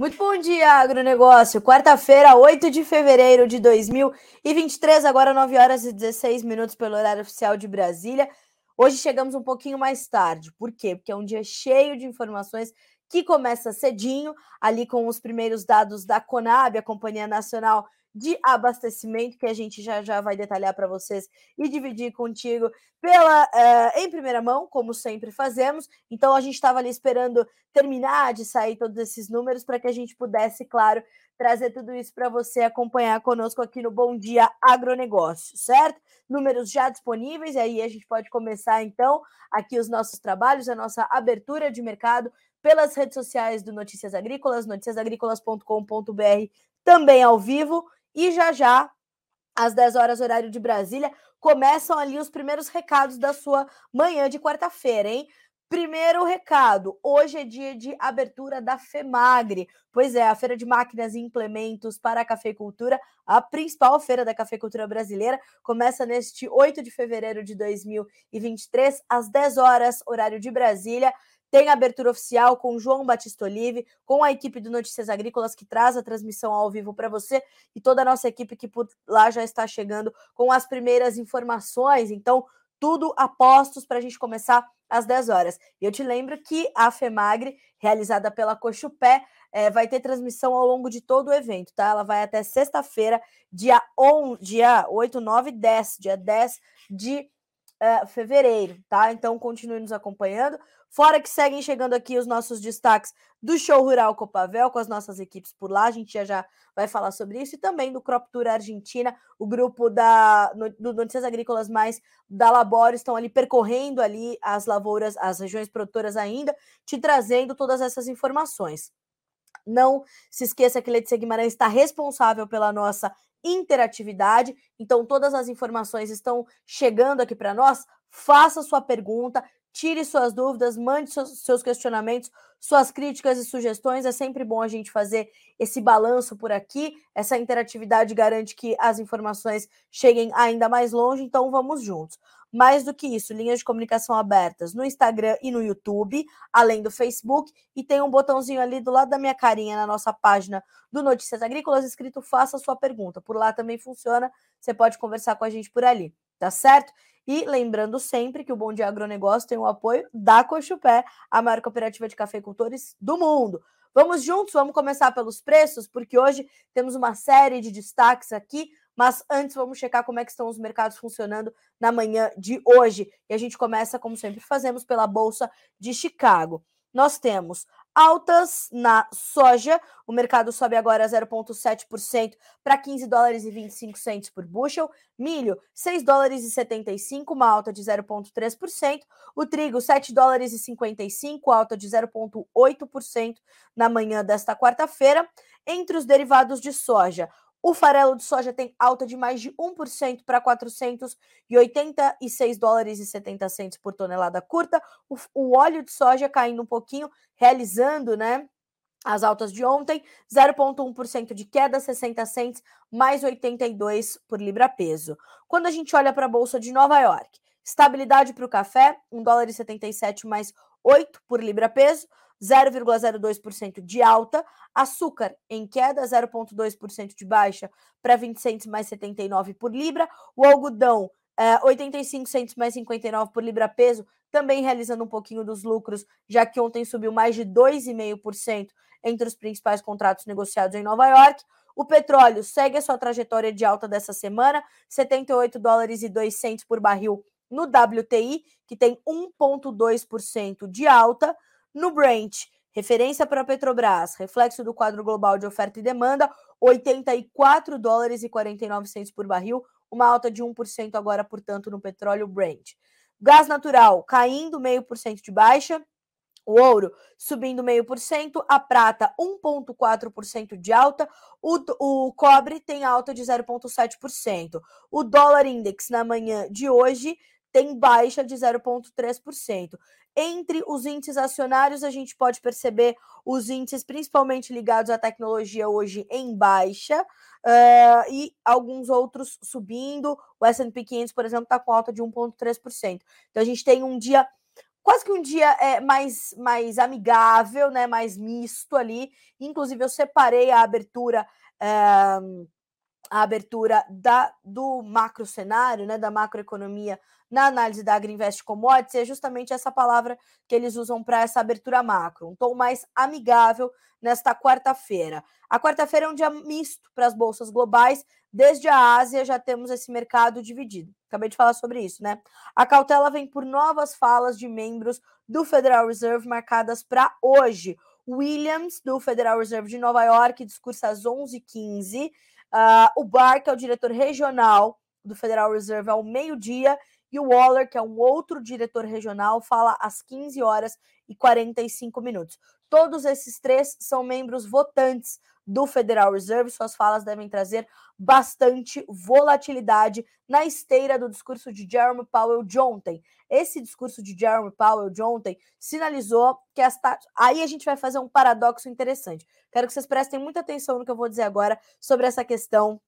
Muito bom dia, agronegócio. Quarta-feira, 8 de fevereiro de 2023, agora 9 horas e 16 minutos pelo horário oficial de Brasília. Hoje chegamos um pouquinho mais tarde. Por quê? Porque é um dia cheio de informações que começa cedinho, ali com os primeiros dados da Conab, a Companhia Nacional de abastecimento, que a gente já já vai detalhar para vocês e dividir contigo pela uh, em primeira mão, como sempre fazemos. Então a gente estava ali esperando terminar de sair todos esses números para que a gente pudesse, claro, trazer tudo isso para você acompanhar conosco aqui no Bom Dia Agronegócio, certo? Números já disponíveis, e aí a gente pode começar então aqui os nossos trabalhos, a nossa abertura de mercado pelas redes sociais do Notícias Agrícolas, noticiasagricolas.com.br, também ao vivo e já já, às 10 horas, horário de Brasília, começam ali os primeiros recados da sua manhã de quarta-feira, hein? Primeiro recado: hoje é dia de abertura da FEMAGRE. Pois é, a Feira de Máquinas e Implementos para a Cafeicultura, a principal feira da cafeicultura brasileira, começa neste 8 de fevereiro de 2023, às 10 horas, horário de Brasília. Tem abertura oficial com João Batista Olive, com a equipe do Notícias Agrícolas que traz a transmissão ao vivo para você e toda a nossa equipe que por lá já está chegando com as primeiras informações. Então, tudo a postos para a gente começar às 10 horas. E eu te lembro que a FEMAGRE, realizada pela Cochupé, é, vai ter transmissão ao longo de todo o evento, tá? Ela vai até sexta-feira, dia, dia 8, 9 10, dia 10 de uh, fevereiro, tá? Então continue nos acompanhando. Fora que seguem chegando aqui os nossos destaques do Show Rural Copavel, com as nossas equipes por lá, a gente já, já vai falar sobre isso, e também do Crop Tour Argentina, o grupo da, do Notícias Agrícolas Mais da Laboro estão ali percorrendo ali as lavouras, as regiões produtoras ainda, te trazendo todas essas informações. Não se esqueça que Letícia Guimarães está responsável pela nossa interatividade, então todas as informações estão chegando aqui para nós. Faça sua pergunta, tire suas dúvidas, mande seus, questionamentos, suas críticas e sugestões. É sempre bom a gente fazer esse balanço por aqui. Essa interatividade garante que as informações cheguem ainda mais longe, então vamos juntos. Mais do que isso, linhas de comunicação abertas no Instagram e no YouTube, além do Facebook, e tem um botãozinho ali do lado da minha carinha na nossa página do Notícias Agrícolas escrito Faça sua pergunta. Por lá também funciona, você pode conversar com a gente por ali, tá certo? E lembrando sempre que o Bom Dia Agronegócio tem o apoio da Cochupé, a maior cooperativa de cafeicultores do mundo. Vamos juntos, vamos começar pelos preços, porque hoje temos uma série de destaques aqui, mas antes vamos checar como é que estão os mercados funcionando na manhã de hoje. E a gente começa, como sempre fazemos, pela Bolsa de Chicago. Nós temos altas na soja. O mercado sobe agora 0,7% para 15 dólares e 25 centos por bushel. Milho, 6 dólares e 75, uma alta de 0,3%. O trigo, 7 dólares e 55, alta de 0,8% na manhã desta quarta-feira. Entre os derivados de soja, o farelo de soja tem alta de mais de 1% para 486 dólares e 70 centos por tonelada curta. O, o, óleo de soja caindo um pouquinho, realizando, né? As altas de ontem, 0,1% de queda, 60 centos, mais 82 por libra peso. Quando a gente olha para a Bolsa de Nova York, estabilidade para o café, 1 dólar e 77 mais 8 por libra peso. 0,02% de alta, açúcar em queda, 0,2% de baixa para 20 centos mais 79 por libra, o algodão, é, 85 centos mais 59 por libra peso, também realizando um pouquinho dos lucros, já que ontem subiu mais de 2,5% entre os principais contratos negociados em Nova York. O petróleo segue a sua trajetória de alta dessa semana, 78 dólares e 2 centos por barril no WTI, que tem 1,2% de alta. No Brent, referência para a Petrobras, reflexo do quadro global de oferta e demanda, 84 dólares e 49 centos por barril, uma alta de 1% agora, portanto, no petróleo Brent. Gás natural caindo meio por cento de baixa, o ouro subindo meio por cento, a prata 1,4% de alta, o, o cobre tem alta de 0,7%. O dólar index na manhã de hoje tem baixa de 0,3%. Entre os índices acionários, a gente pode perceber os índices principalmente ligados à tecnologia hoje em baixa uh, e alguns outros subindo. O S&P 500, por exemplo, está com alta de 1,3%. Então, a gente tem um dia quase que um dia é, mais, mais amigável, né? Mais misto ali. Inclusive, eu separei a abertura. É, a abertura da, do macro cenário, né, da macroeconomia na análise da Agriinvest Commodities, é justamente essa palavra que eles usam para essa abertura macro, um tom mais amigável nesta quarta-feira. A quarta-feira é um dia misto para as bolsas globais, desde a Ásia já temos esse mercado dividido. Acabei de falar sobre isso, né? A cautela vem por novas falas de membros do Federal Reserve marcadas para hoje. Williams, do Federal Reserve de Nova York, discursa às 11h15. Uh, o Barr, que é o diretor regional do Federal Reserve, ao meio-dia, e o Waller, que é um outro diretor regional, fala às 15 horas e 45 minutos. Todos esses três são membros votantes do Federal Reserve. Suas falas devem trazer bastante volatilidade na esteira do discurso de Jeremy Powell de ontem. Esse discurso de Jeremy Powell de ontem sinalizou que as taxas. Aí a gente vai fazer um paradoxo interessante. Quero que vocês prestem muita atenção no que eu vou dizer agora sobre essa questão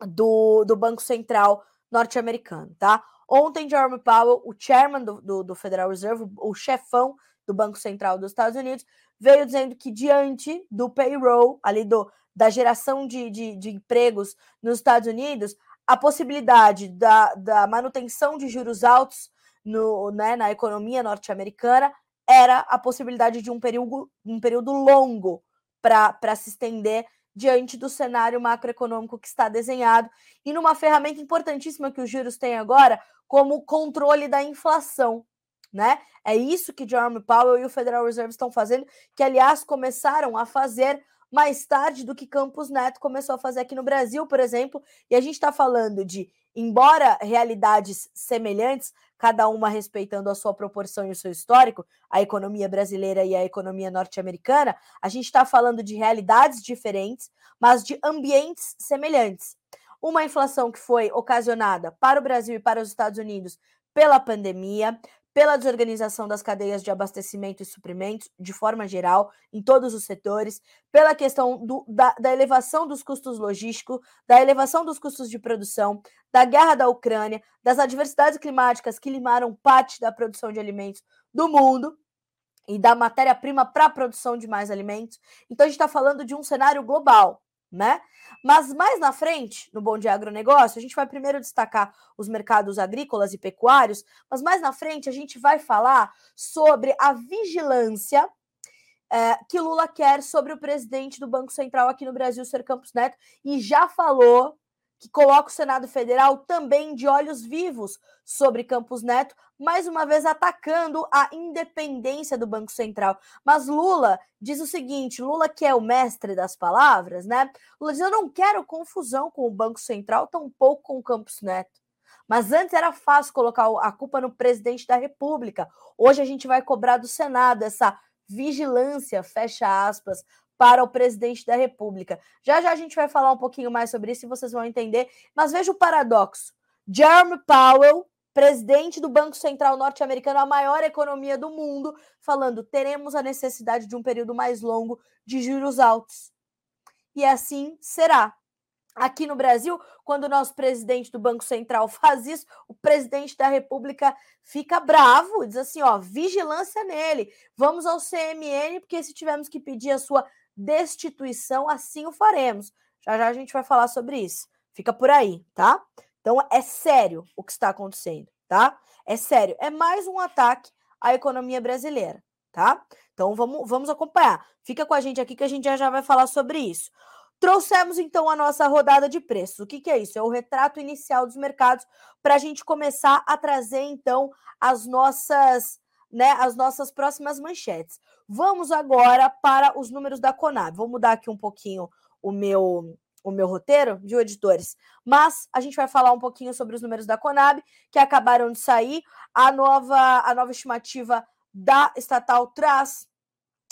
do, do Banco Central norte-americano, tá? Ontem, Jeremy Powell, o chairman do, do, do Federal Reserve, o chefão do Banco Central dos Estados Unidos, veio dizendo que diante do payroll, ali do, da geração de, de, de empregos nos Estados Unidos, a possibilidade da, da manutenção de juros altos no, né, na economia norte-americana era a possibilidade de um período, um período longo para se estender diante do cenário macroeconômico que está desenhado e numa ferramenta importantíssima que os juros têm agora, como controle da inflação. Né? É isso que Jerome Powell e o Federal Reserve estão fazendo, que aliás começaram a fazer mais tarde do que Campos Neto começou a fazer aqui no Brasil, por exemplo, e a gente está falando de, embora realidades semelhantes, cada uma respeitando a sua proporção e o seu histórico, a economia brasileira e a economia norte-americana, a gente está falando de realidades diferentes, mas de ambientes semelhantes. Uma inflação que foi ocasionada para o Brasil e para os Estados Unidos pela pandemia, pela desorganização das cadeias de abastecimento e suprimentos, de forma geral, em todos os setores, pela questão do, da, da, elevação dos custos logísticos, da elevação dos custos de produção, da guerra da Ucrânia, das adversidades climáticas que limaram parte da produção de alimentos do mundo e da matéria-prima para a produção de mais alimentos. Então, a gente está falando de um cenário global né? Mas mais na frente, no Bom Dia Agronegócio, a gente vai primeiro destacar os mercados agrícolas e pecuários, mas mais na frente a gente vai falar sobre a vigilância é, que Lula quer sobre o presidente do Banco Central aqui no Brasil, Ser Campos Neto, e já falou que coloca o Senado Federal também de olhos vivos sobre Campos Neto, mais uma vez atacando a independência do Banco Central. Mas Lula diz o seguinte: Lula, que é o mestre das palavras, né? Lula diz: Eu não quero confusão com o Banco Central, tampouco com o Campos Neto. Mas antes era fácil colocar a culpa no presidente da República. Hoje a gente vai cobrar do Senado essa vigilância, fecha aspas, para o presidente da República. Já já a gente vai falar um pouquinho mais sobre isso e vocês vão entender. Mas veja o paradoxo. Jeremy Powell, presidente do Banco Central norte-americano, a maior economia do mundo, falando: teremos a necessidade de um período mais longo de juros altos. E assim será. Aqui no Brasil, quando o nosso presidente do Banco Central faz isso, o presidente da República fica bravo, diz assim: ó, vigilância nele, vamos ao CMN, porque se tivermos que pedir a sua destituição, assim o faremos. Já já a gente vai falar sobre isso. Fica por aí, tá? Então é sério o que está acontecendo, tá? É sério. É mais um ataque à economia brasileira, tá? Então vamos, vamos acompanhar. Fica com a gente aqui que a gente já, já vai falar sobre isso. Trouxemos então a nossa rodada de preços. O que, que é isso? É o retrato inicial dos mercados para a gente começar a trazer então as nossas né, as nossas próximas manchetes. Vamos agora para os números da Conab. Vou mudar aqui um pouquinho o meu o meu roteiro de editores, mas a gente vai falar um pouquinho sobre os números da Conab que acabaram de sair. A nova a nova estimativa da estatal traz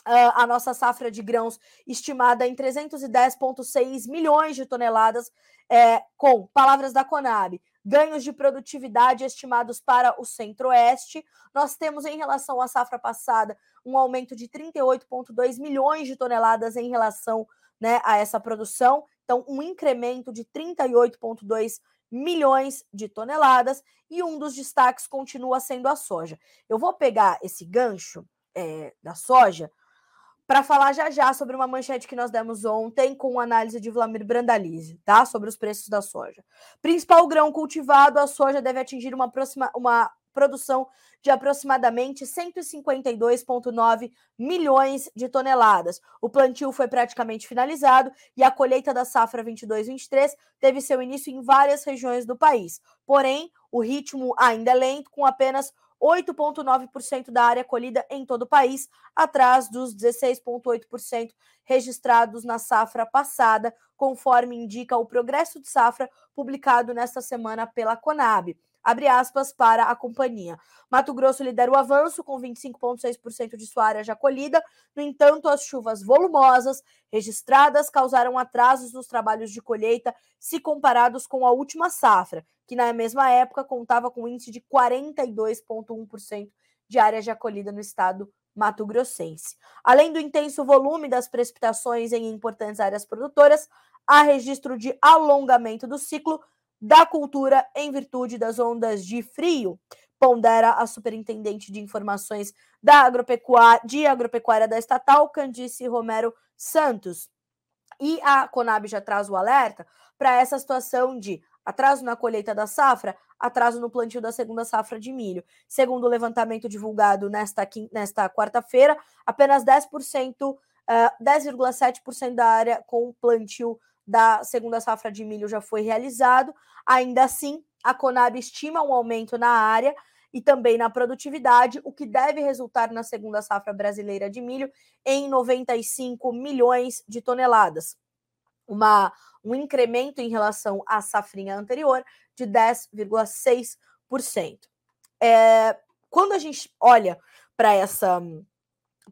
Uh, a nossa safra de grãos estimada em 310,6 milhões de toneladas, é, com palavras da Conab, ganhos de produtividade estimados para o Centro-Oeste. Nós temos, em relação à safra passada, um aumento de 38,2 milhões de toneladas em relação né, a essa produção. Então, um incremento de 38,2 milhões de toneladas e um dos destaques continua sendo a soja. Eu vou pegar esse gancho é, da soja para falar já já sobre uma manchete que nós demos ontem com análise de Vladimir Brandalize, tá? Sobre os preços da soja. Principal grão cultivado, a soja deve atingir uma, próxima, uma produção de aproximadamente 152,9 milhões de toneladas. O plantio foi praticamente finalizado e a colheita da safra 22-23 teve seu início em várias regiões do país. Porém, o ritmo ainda é lento, com apenas 8,9% da área colhida em todo o país, atrás dos 16,8% registrados na safra passada, conforme indica o progresso de safra publicado nesta semana pela Conab abre aspas para a companhia. Mato Grosso lidera o avanço com 25,6% de sua área já colhida. No entanto, as chuvas volumosas registradas causaram atrasos nos trabalhos de colheita se comparados com a última safra, que na mesma época contava com um índice de 42,1% de área já colhida no estado Mato Grossense. Além do intenso volume das precipitações em importantes áreas produtoras, há registro de alongamento do ciclo da cultura em virtude das ondas de frio, pondera a superintendente de informações da agropecuária, de agropecuária da estatal, Candice Romero Santos. E a Conab já traz o alerta para essa situação de atraso na colheita da safra, atraso no plantio da segunda safra de milho. Segundo o levantamento divulgado nesta, nesta quarta-feira, apenas 10%, uh, 10,7% da área com plantio da segunda safra de milho já foi realizado. Ainda assim, a Conab estima um aumento na área e também na produtividade, o que deve resultar na segunda safra brasileira de milho em 95 milhões de toneladas. Uma, um incremento em relação à safrinha anterior de 10,6%. É, quando a gente olha para essa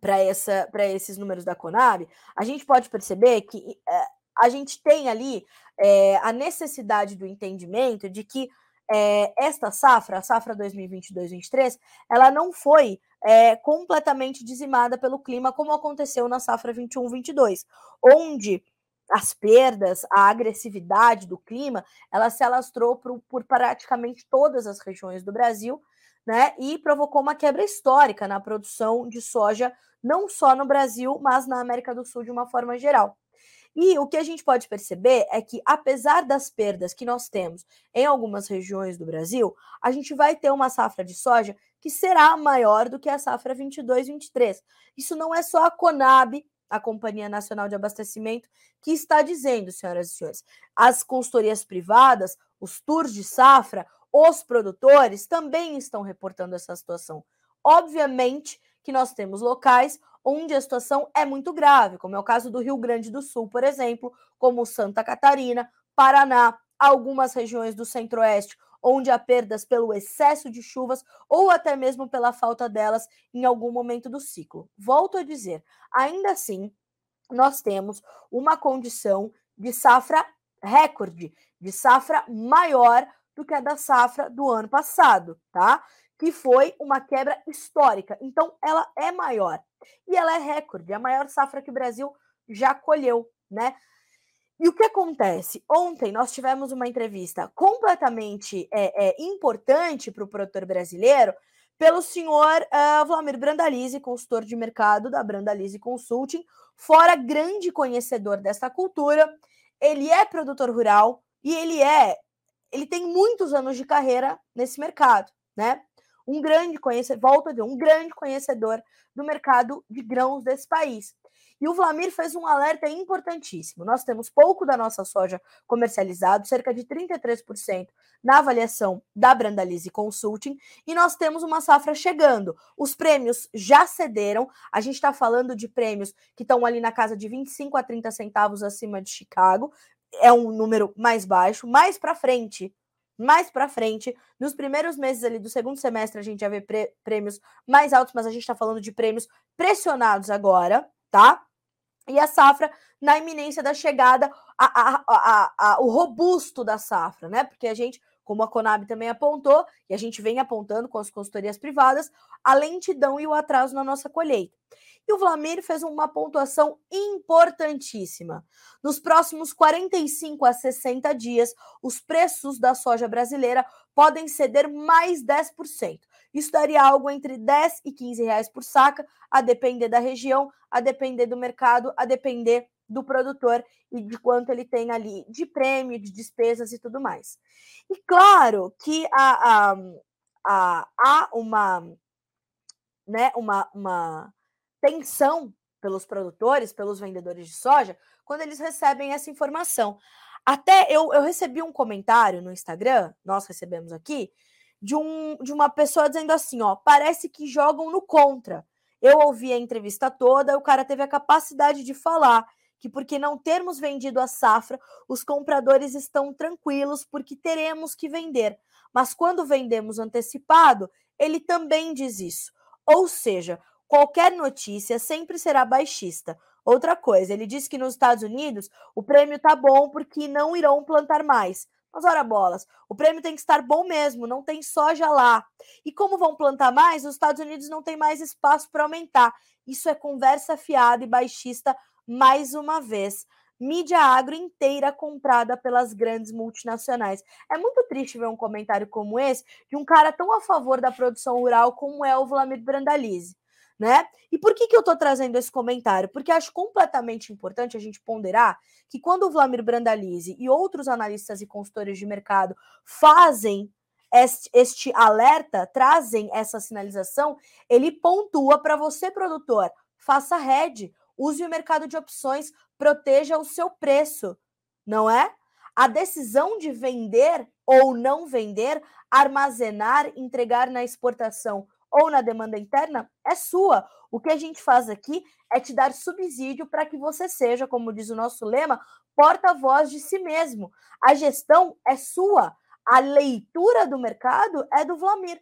para essa para esses números da Conab, a gente pode perceber que é, a gente tem ali é, a necessidade do entendimento de que é, esta safra, a safra 2022-23, ela não foi é, completamente dizimada pelo clima, como aconteceu na safra 21-22, onde as perdas, a agressividade do clima, ela se alastrou por, por praticamente todas as regiões do Brasil, né? E provocou uma quebra histórica na produção de soja, não só no Brasil, mas na América do Sul de uma forma geral. E o que a gente pode perceber é que, apesar das perdas que nós temos em algumas regiões do Brasil, a gente vai ter uma safra de soja que será maior do que a safra 22-23. Isso não é só a Conab, a Companhia Nacional de Abastecimento, que está dizendo, senhoras e senhores. As consultorias privadas, os tours de safra, os produtores também estão reportando essa situação. Obviamente que nós temos locais onde a situação é muito grave, como é o caso do Rio Grande do Sul, por exemplo, como Santa Catarina, Paraná, algumas regiões do Centro-Oeste, onde há perdas pelo excesso de chuvas ou até mesmo pela falta delas em algum momento do ciclo. Volto a dizer, ainda assim, nós temos uma condição de safra recorde, de safra maior do que a da safra do ano passado, tá? Que foi uma quebra histórica. Então, ela é maior e ela é recorde, a maior safra que o Brasil já colheu, né? E o que acontece? Ontem nós tivemos uma entrevista completamente é, é, importante para o produtor brasileiro pelo senhor uh, Vladimir Brandalize, consultor de mercado da Brandalize Consulting, fora grande conhecedor dessa cultura. Ele é produtor rural e ele é, ele tem muitos anos de carreira nesse mercado, né? um grande conhecedor, volta um grande conhecedor do mercado de grãos desse país. E o Vlamir fez um alerta importantíssimo. Nós temos pouco da nossa soja comercializado, cerca de 33% na avaliação da Brandalize Consulting, e nós temos uma safra chegando. Os prêmios já cederam, a gente está falando de prêmios que estão ali na casa de 25 a 30 centavos acima de Chicago, é um número mais baixo. Mais para frente, mais para frente, nos primeiros meses ali do segundo semestre, a gente já vê prêmios mais altos, mas a gente está falando de prêmios pressionados agora, tá? E a safra na iminência da chegada, a, a, a, o robusto da safra, né? Porque a gente como a Conab também apontou, e a gente vem apontando com as consultorias privadas, a lentidão e o atraso na nossa colheita. E o Vlamir fez uma pontuação importantíssima. Nos próximos 45 a 60 dias, os preços da soja brasileira podem ceder mais 10%. Isso daria algo entre 10 e 15 reais por saca, a depender da região, a depender do mercado, a depender do produtor e de quanto ele tem ali de prêmio, de despesas e tudo mais. E claro que há, há, há, há uma, né, uma, uma tensão pelos produtores, pelos vendedores de soja, quando eles recebem essa informação. Até eu, eu recebi um comentário no Instagram, nós recebemos aqui, de, um, de uma pessoa dizendo assim: ó, parece que jogam no contra. Eu ouvi a entrevista toda, o cara teve a capacidade de falar que, porque não termos vendido a safra, os compradores estão tranquilos porque teremos que vender. Mas quando vendemos antecipado, ele também diz isso. Ou seja, qualquer notícia sempre será baixista. Outra coisa, ele disse que nos Estados Unidos o prêmio tá bom porque não irão plantar mais. Mas ora bolas, o prêmio tem que estar bom mesmo, não tem soja lá. E como vão plantar mais, os Estados Unidos não tem mais espaço para aumentar. Isso é conversa fiada e baixista mais uma vez. Mídia agro inteira comprada pelas grandes multinacionais. É muito triste ver um comentário como esse de um cara tão a favor da produção rural como é o Vladimir Brandalize né? E por que, que eu estou trazendo esse comentário? Porque acho completamente importante a gente ponderar que quando o Vladimir Brandalize e outros analistas e consultores de mercado fazem este, este alerta, trazem essa sinalização, ele pontua para você, produtor, faça head, use o mercado de opções, proteja o seu preço, não é? A decisão de vender ou não vender, armazenar, entregar na exportação ou na demanda interna é sua. O que a gente faz aqui é te dar subsídio para que você seja, como diz o nosso lema, porta-voz de si mesmo. A gestão é sua. A leitura do mercado é do Vlamir.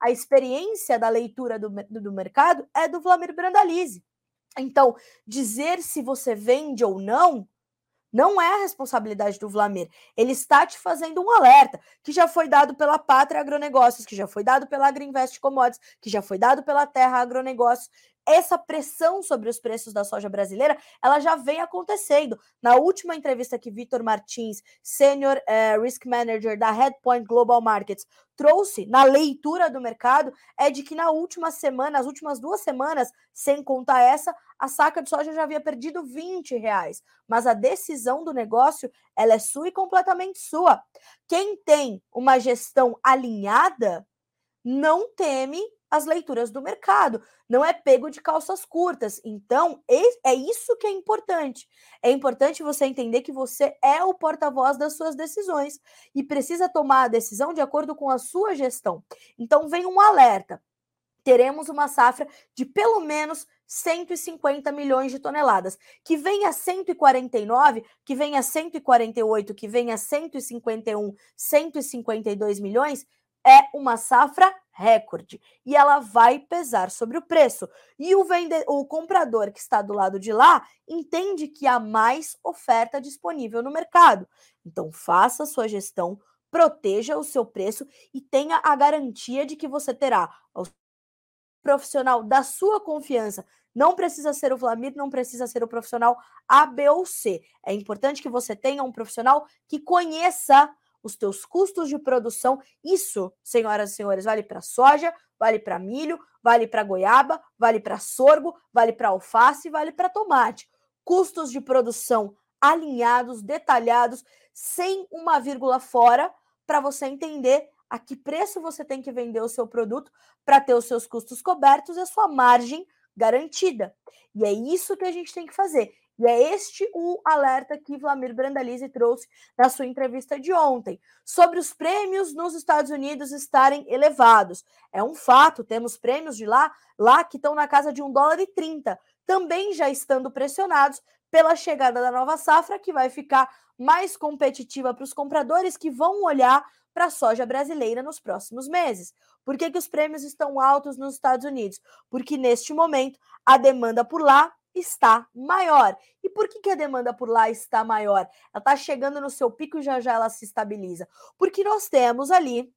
A experiência da leitura do, do mercado é do Vlamir Brandalize. Então, dizer se você vende ou não não é a responsabilidade do Vlamir. Ele está te fazendo um alerta que já foi dado pela Pátria Agronegócios, que já foi dado pela Agriinvest Commodities, que já foi dado pela Terra Agronegócios essa pressão sobre os preços da soja brasileira, ela já vem acontecendo. Na última entrevista que Vitor Martins, Senior eh, Risk Manager da Headpoint Global Markets, trouxe na leitura do mercado, é de que na última semana, as últimas duas semanas, sem contar essa, a saca de soja já havia perdido 20 reais. Mas a decisão do negócio, ela é sua e completamente sua. Quem tem uma gestão alinhada, não teme as leituras do mercado, não é pego de calças curtas. Então, é isso que é importante. É importante você entender que você é o porta-voz das suas decisões e precisa tomar a decisão de acordo com a sua gestão. Então, vem um alerta. Teremos uma safra de pelo menos 150 milhões de toneladas, que venha a 149, que venha a 148, que venha a 151, 152 milhões, é uma safra recorde e ela vai pesar sobre o preço. E o, vende... o comprador que está do lado de lá entende que há mais oferta disponível no mercado. Então, faça sua gestão, proteja o seu preço e tenha a garantia de que você terá o profissional da sua confiança. Não precisa ser o Vlamir, não precisa ser o profissional A, B ou C. É importante que você tenha um profissional que conheça os teus custos de produção. Isso, senhoras e senhores, vale para soja, vale para milho, vale para goiaba, vale para sorgo, vale para alface, vale para tomate. Custos de produção alinhados, detalhados, sem uma vírgula fora, para você entender a que preço você tem que vender o seu produto para ter os seus custos cobertos e a sua margem garantida. E é isso que a gente tem que fazer. E é este o alerta que Vladimir Brandalize trouxe na sua entrevista de ontem, sobre os prêmios nos Estados Unidos estarem elevados. É um fato, temos prêmios de lá, lá que estão na casa de um dólar e 30, também já estando pressionados pela chegada da nova safra, que vai ficar mais competitiva para os compradores que vão olhar para a soja brasileira nos próximos meses. Por que, que os prêmios estão altos nos Estados Unidos? Porque neste momento a demanda por lá está maior. E por que, que a demanda por lá está maior? Ela está chegando no seu pico e já já ela se estabiliza. Porque nós temos ali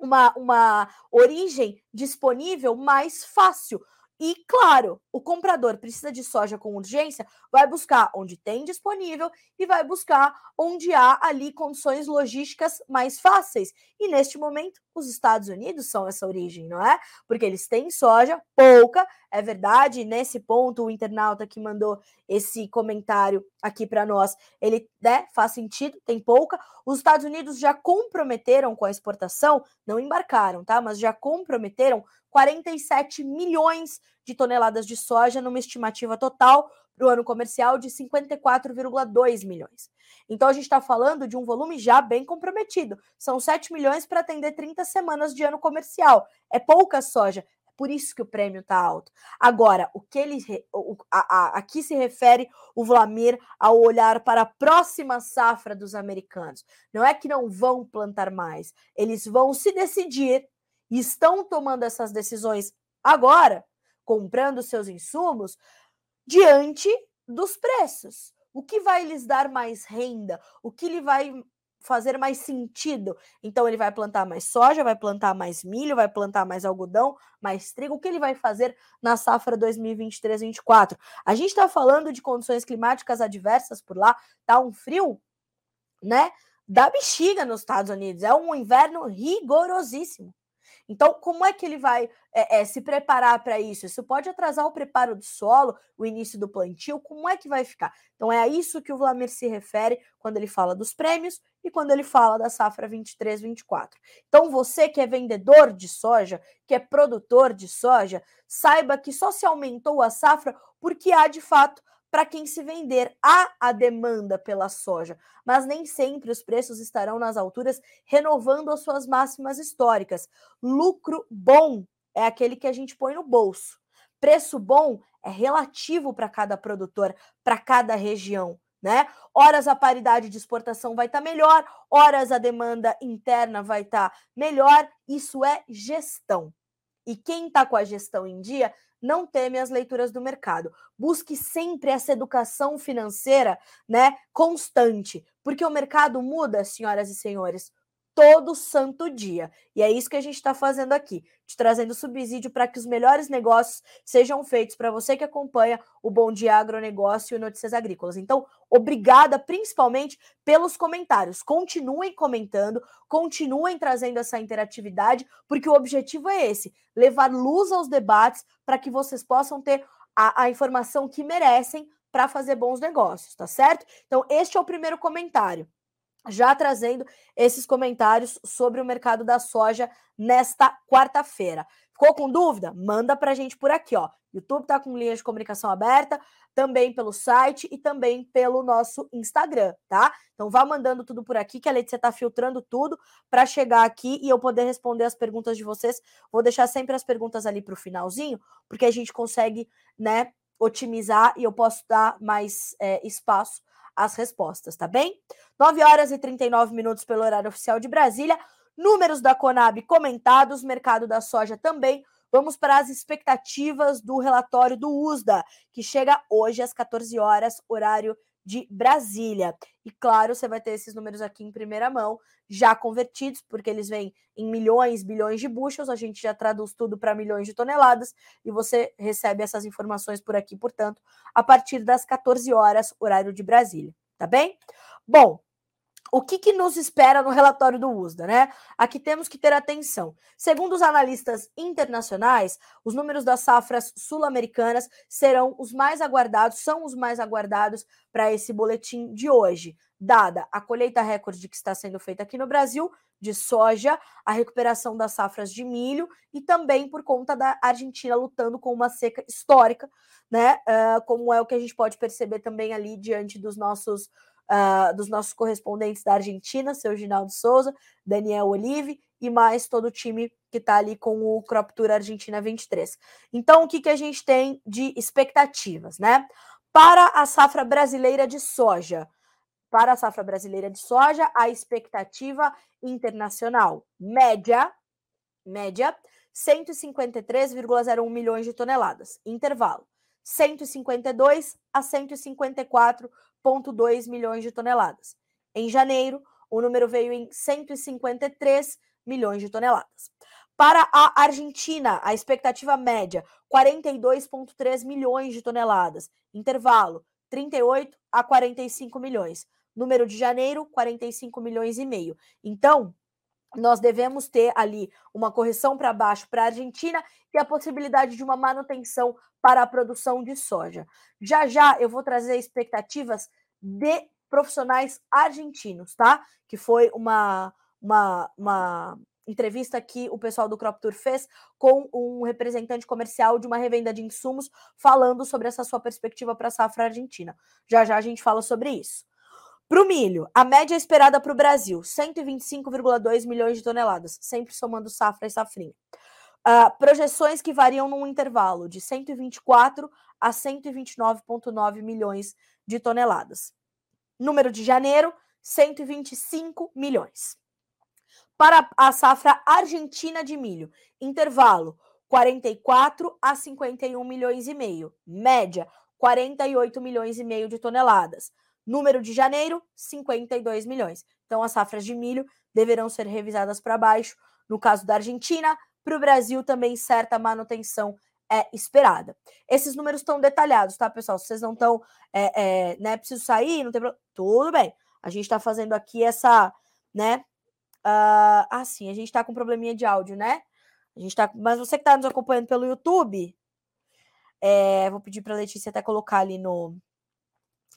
uma, uma origem disponível mais fácil. E, claro, o comprador precisa de soja com urgência, vai buscar onde tem disponível e vai buscar onde há ali condições logísticas mais fáceis. E neste momento, os Estados Unidos são essa origem, não é? Porque eles têm soja, pouca, é verdade. Nesse ponto, o internauta que mandou esse comentário aqui para nós, ele né, faz sentido, tem pouca. Os Estados Unidos já comprometeram com a exportação, não embarcaram, tá? Mas já comprometeram 47 milhões de toneladas de soja, numa estimativa total para o ano comercial de 54,2 milhões. Então a gente está falando de um volume já bem comprometido. São 7 milhões para atender 30 semanas de ano comercial. É pouca soja. Por isso que o prêmio está alto. Agora, o que ele o, a, a, aqui se refere o Vlamir ao olhar para a próxima safra dos americanos. Não é que não vão plantar mais, eles vão se decidir e estão tomando essas decisões agora, comprando seus insumos, diante dos preços. O que vai lhes dar mais renda? O que lhe vai fazer mais sentido? Então ele vai plantar mais soja, vai plantar mais milho, vai plantar mais algodão, mais trigo. O que ele vai fazer na safra 2023-24? A gente está falando de condições climáticas adversas por lá, tá um frio, né? Da bexiga nos Estados Unidos. É um inverno rigorosíssimo. Então, como é que ele vai é, é, se preparar para isso? Isso pode atrasar o preparo do solo, o início do plantio, como é que vai ficar? Então, é a isso que o Vlamir se refere quando ele fala dos prêmios e quando ele fala da safra 23-24. Então, você que é vendedor de soja, que é produtor de soja, saiba que só se aumentou a safra porque há de fato para quem se vender. Há a demanda pela soja, mas nem sempre os preços estarão nas alturas, renovando as suas máximas históricas. Lucro bom é aquele que a gente põe no bolso. Preço bom é relativo para cada produtor, para cada região. Né? Horas a paridade de exportação vai estar tá melhor, horas a demanda interna vai estar tá melhor. Isso é gestão. E quem está com a gestão em dia não teme as leituras do mercado. Busque sempre essa educação financeira, né, constante, porque o mercado muda, senhoras e senhores todo santo dia. E é isso que a gente está fazendo aqui, te trazendo subsídio para que os melhores negócios sejam feitos para você que acompanha o Bom Dia Agronegócio e Notícias Agrícolas. Então, obrigada principalmente pelos comentários. Continuem comentando, continuem trazendo essa interatividade, porque o objetivo é esse: levar luz aos debates para que vocês possam ter a, a informação que merecem para fazer bons negócios, tá certo? Então, este é o primeiro comentário já trazendo esses comentários sobre o mercado da soja nesta quarta-feira. Ficou com dúvida? Manda para a gente por aqui, ó. YouTube está com linha de comunicação aberta, também pelo site e também pelo nosso Instagram, tá? Então vá mandando tudo por aqui, que a Letícia está filtrando tudo para chegar aqui e eu poder responder as perguntas de vocês. Vou deixar sempre as perguntas ali para o finalzinho, porque a gente consegue, né, otimizar e eu posso dar mais é, espaço as respostas, tá bem? 9 horas e 39 minutos pelo horário oficial de Brasília. Números da Conab comentados, mercado da soja também. Vamos para as expectativas do relatório do USDA, que chega hoje às 14 horas, horário de Brasília. E claro, você vai ter esses números aqui em primeira mão, já convertidos, porque eles vêm em milhões, bilhões de bushels, a gente já traduz tudo para milhões de toneladas, e você recebe essas informações por aqui, portanto, a partir das 14 horas, horário de Brasília, tá bem? Bom, o que, que, nos espera no relatório do USDA, né? Aqui temos que ter atenção. Segundo os analistas internacionais, os números das safras sul-americanas serão os mais aguardados, são os mais aguardados para esse boletim de hoje, dada a colheita recorde que está sendo feita aqui no Brasil de soja, a recuperação das safras de milho e também por conta da Argentina lutando com uma seca histórica, né? Uh, como é o que a gente pode perceber também ali diante dos nossos uh, dos nossos correspondentes da Argentina, seu Ginaldo Souza, Daniel Olive e mais todo o time que está ali com o Crop Tour Argentina 23. Então, o que, que a gente tem de expectativas, né? Para a safra brasileira de soja. Para a safra brasileira de soja, a expectativa internacional média, média, 153,01 milhões de toneladas. Intervalo, 152 a 154,2 milhões de toneladas. Em janeiro, o número veio em 153 milhões de toneladas. Para a Argentina, a expectativa média 42,3 milhões de toneladas. Intervalo 38 a 45 milhões. Número de janeiro 45 milhões e meio. Então, nós devemos ter ali uma correção para baixo para a Argentina e a possibilidade de uma manutenção para a produção de soja. Já já eu vou trazer expectativas de profissionais argentinos, tá? Que foi uma, uma, uma entrevista que o pessoal do Crop Tour fez com um representante comercial de uma revenda de insumos, falando sobre essa sua perspectiva para a safra argentina. Já já a gente fala sobre isso. Para o milho, a média esperada para o Brasil, 125,2 milhões de toneladas, sempre somando safra e safrinha. Uh, projeções que variam num intervalo de 124 a 129,9 milhões de toneladas. Número de janeiro, 125 milhões. Para a safra argentina de milho, intervalo 44 a 51 milhões e meio, média 48 milhões e meio de toneladas. Número de janeiro, 52 milhões. Então as safras de milho deverão ser revisadas para baixo. No caso da Argentina, para o Brasil também certa manutenção é esperada. Esses números estão detalhados, tá, pessoal? Se vocês não estão, é, é, né, preciso sair, não tem problema, tudo bem. A gente está fazendo aqui essa, né, Uh, ah, sim, a gente está com um probleminha de áudio, né? A gente tá, mas você que está nos acompanhando pelo YouTube, é, vou pedir para a Letícia até colocar ali no.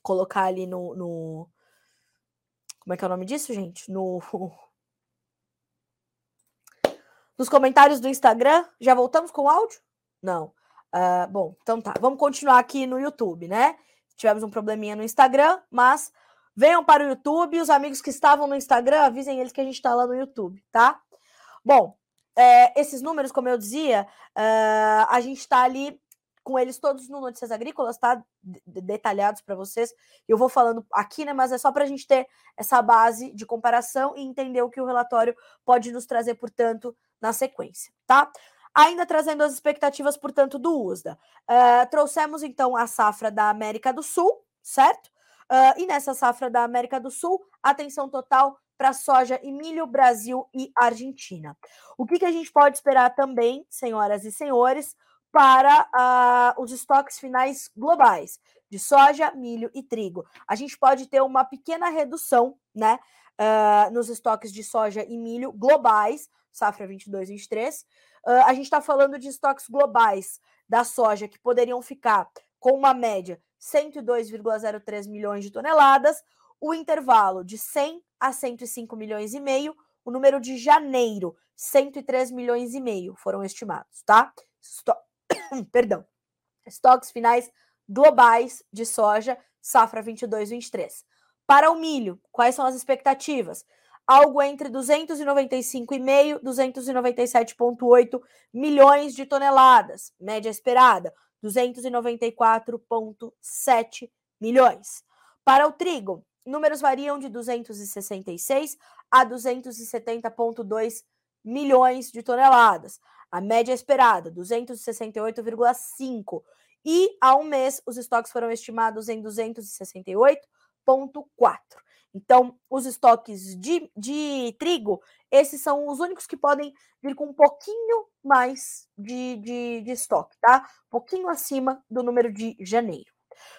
Colocar ali no, no. Como é que é o nome disso, gente? No. Nos comentários do Instagram. Já voltamos com o áudio? Não. Uh, bom, então tá. Vamos continuar aqui no YouTube, né? Tivemos um probleminha no Instagram, mas Venham para o YouTube. Os amigos que estavam no Instagram, avisem eles que a gente está lá no YouTube, tá? Bom, é, esses números, como eu dizia, uh, a gente está ali com eles todos no Notícias Agrícolas, tá? Detalhados para vocês. Eu vou falando aqui, né? Mas é só para a gente ter essa base de comparação e entender o que o relatório pode nos trazer, portanto, na sequência, tá? Ainda trazendo as expectativas, portanto, do USDA. Uh, trouxemos, então, a safra da América do Sul, certo? Uh, e nessa safra da América do Sul, atenção total para soja e milho, Brasil e Argentina. O que, que a gente pode esperar também, senhoras e senhores, para uh, os estoques finais globais de soja, milho e trigo? A gente pode ter uma pequena redução, né, uh, nos estoques de soja e milho globais, safra 22 23. Uh, a gente está falando de estoques globais da soja que poderiam ficar com uma média 102,03 milhões de toneladas, o intervalo de 100 a 105 milhões e meio, o número de janeiro, 103 milhões e meio foram estimados, tá? Esto... Perdão. Estoques finais globais de soja, safra 22-23. Para o milho, quais são as expectativas? Algo entre 295,5 e 297,8 milhões de toneladas, média esperada. 294,7 milhões. Para o trigo, números variam de 266 a 270,2 milhões de toneladas. A média esperada, 268,5. E há um mês, os estoques foram estimados em 268,4. Então, os estoques de, de trigo, esses são os únicos que podem vir com um pouquinho mais de, de, de estoque, tá? Um pouquinho acima do número de janeiro.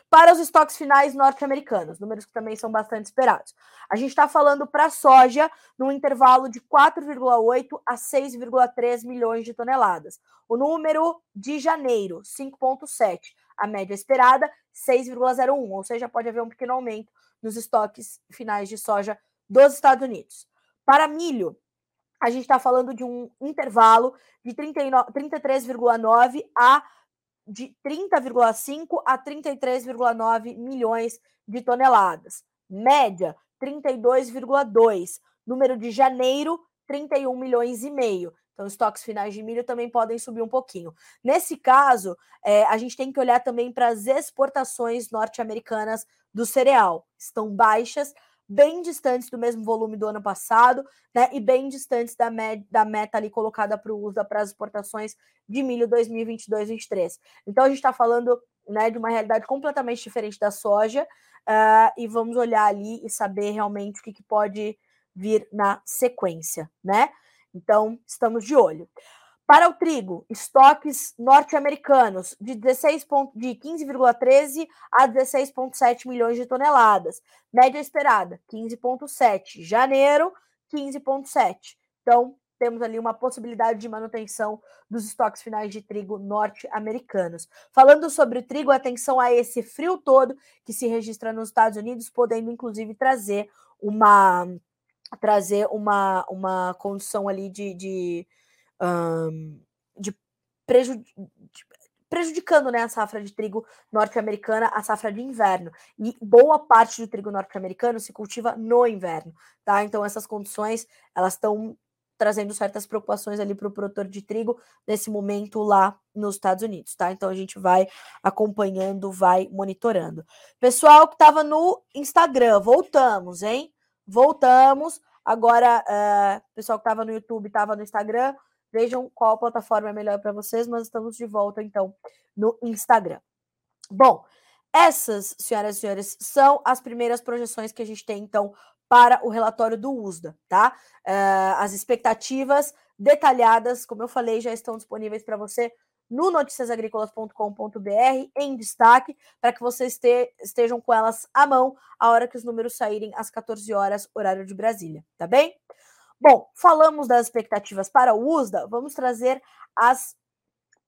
Para os estoques finais norte-americanos, números que também são bastante esperados. A gente está falando para soja num intervalo de 4,8 a 6,3 milhões de toneladas. O número de janeiro, 5,7. A média esperada, 6,01, ou seja, pode haver um pequeno aumento nos estoques finais de soja dos Estados Unidos. Para milho, a gente está falando de um intervalo de 33,9 a de 30,5 a 33,9 milhões de toneladas. Média 32,2. Número de janeiro 31 milhões e meio. Então, estoques finais de milho também podem subir um pouquinho. Nesse caso, é, a gente tem que olhar também para as exportações norte-americanas do cereal. Estão baixas, bem distantes do mesmo volume do ano passado, né? E bem distantes da, da meta ali colocada para o uso para as exportações de milho 2022-23. Então, a gente está falando né, de uma realidade completamente diferente da soja, uh, e vamos olhar ali e saber realmente o que, que pode vir na sequência, né? Então, estamos de olho. Para o trigo, estoques norte-americanos de, 16 de 15,13 a 16,7 milhões de toneladas. Média esperada, 15,7. Janeiro, 15,7. Então, temos ali uma possibilidade de manutenção dos estoques finais de trigo norte-americanos. Falando sobre o trigo, atenção a esse frio todo que se registra nos Estados Unidos, podendo inclusive trazer uma trazer uma, uma condição ali de, de, um, de, preju, de prejudicando né, a safra de trigo norte-americana, a safra de inverno. E boa parte do trigo norte-americano se cultiva no inverno, tá? Então essas condições elas estão trazendo certas preocupações ali para o produtor de trigo nesse momento lá nos Estados Unidos, tá? Então a gente vai acompanhando, vai monitorando. Pessoal que estava no Instagram, voltamos, hein? Voltamos. Agora, uh, pessoal que estava no YouTube, estava no Instagram, vejam qual plataforma é melhor para vocês, mas estamos de volta então no Instagram. Bom, essas, senhoras e senhores, são as primeiras projeções que a gente tem, então, para o relatório do USDA, tá? Uh, as expectativas detalhadas, como eu falei, já estão disponíveis para você no noticiasagricolas.com.br em destaque, para que vocês estejam com elas à mão a hora que os números saírem às 14 horas, horário de Brasília, tá bem? Bom, falamos das expectativas para o USDA, vamos trazer as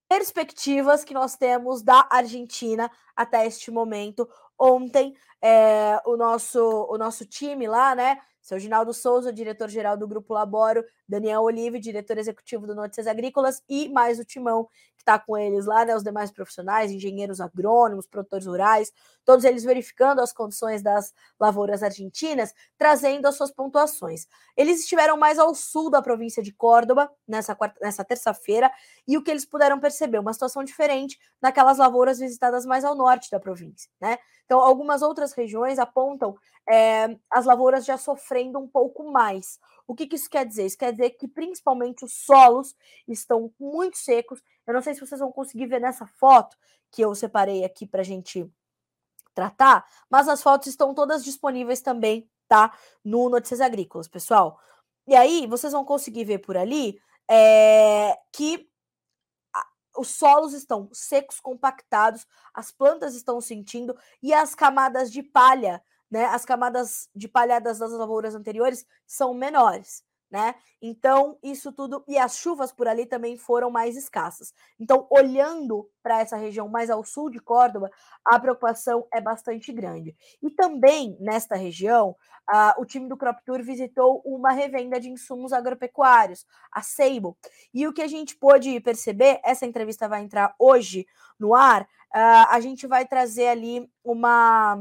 perspectivas que nós temos da Argentina até este momento. Ontem, é, o, nosso, o nosso time lá, né? Seu Ginaldo Souza, diretor-geral do Grupo Laboro, Daniel Olive, diretor executivo do Notícias Agrícolas, e mais o Timão, que está com eles lá, né? Os demais profissionais, engenheiros agrônomos, produtores rurais, todos eles verificando as condições das lavouras argentinas, trazendo as suas pontuações. Eles estiveram mais ao sul da província de Córdoba nessa, nessa terça-feira, e o que eles puderam perceber, uma situação diferente naquelas lavouras visitadas mais ao norte da província, né? Então, algumas outras regiões apontam é, as lavouras já sofrendo um pouco mais. O que, que, isso quer dizer? Isso quer dizer que principalmente os solos estão muito secos. Eu não sei se vocês vão conseguir ver nessa foto que eu separei aqui para a gente tratar, mas as fotos estão todas disponíveis também, tá? No Notícias Agrícolas, pessoal. E aí, vocês vão conseguir ver por ali é, que os solos estão secos, compactados, as plantas estão sentindo e as camadas de palha, né, as camadas de palhadas das lavouras anteriores são menores né? Então, isso tudo. E as chuvas por ali também foram mais escassas. Então, olhando para essa região mais ao sul de Córdoba, a preocupação é bastante grande. E também nesta região, o time do Crop Tour visitou uma revenda de insumos agropecuários, a Seibo. E o que a gente pôde perceber, essa entrevista vai entrar hoje no ar, a gente vai trazer ali uma,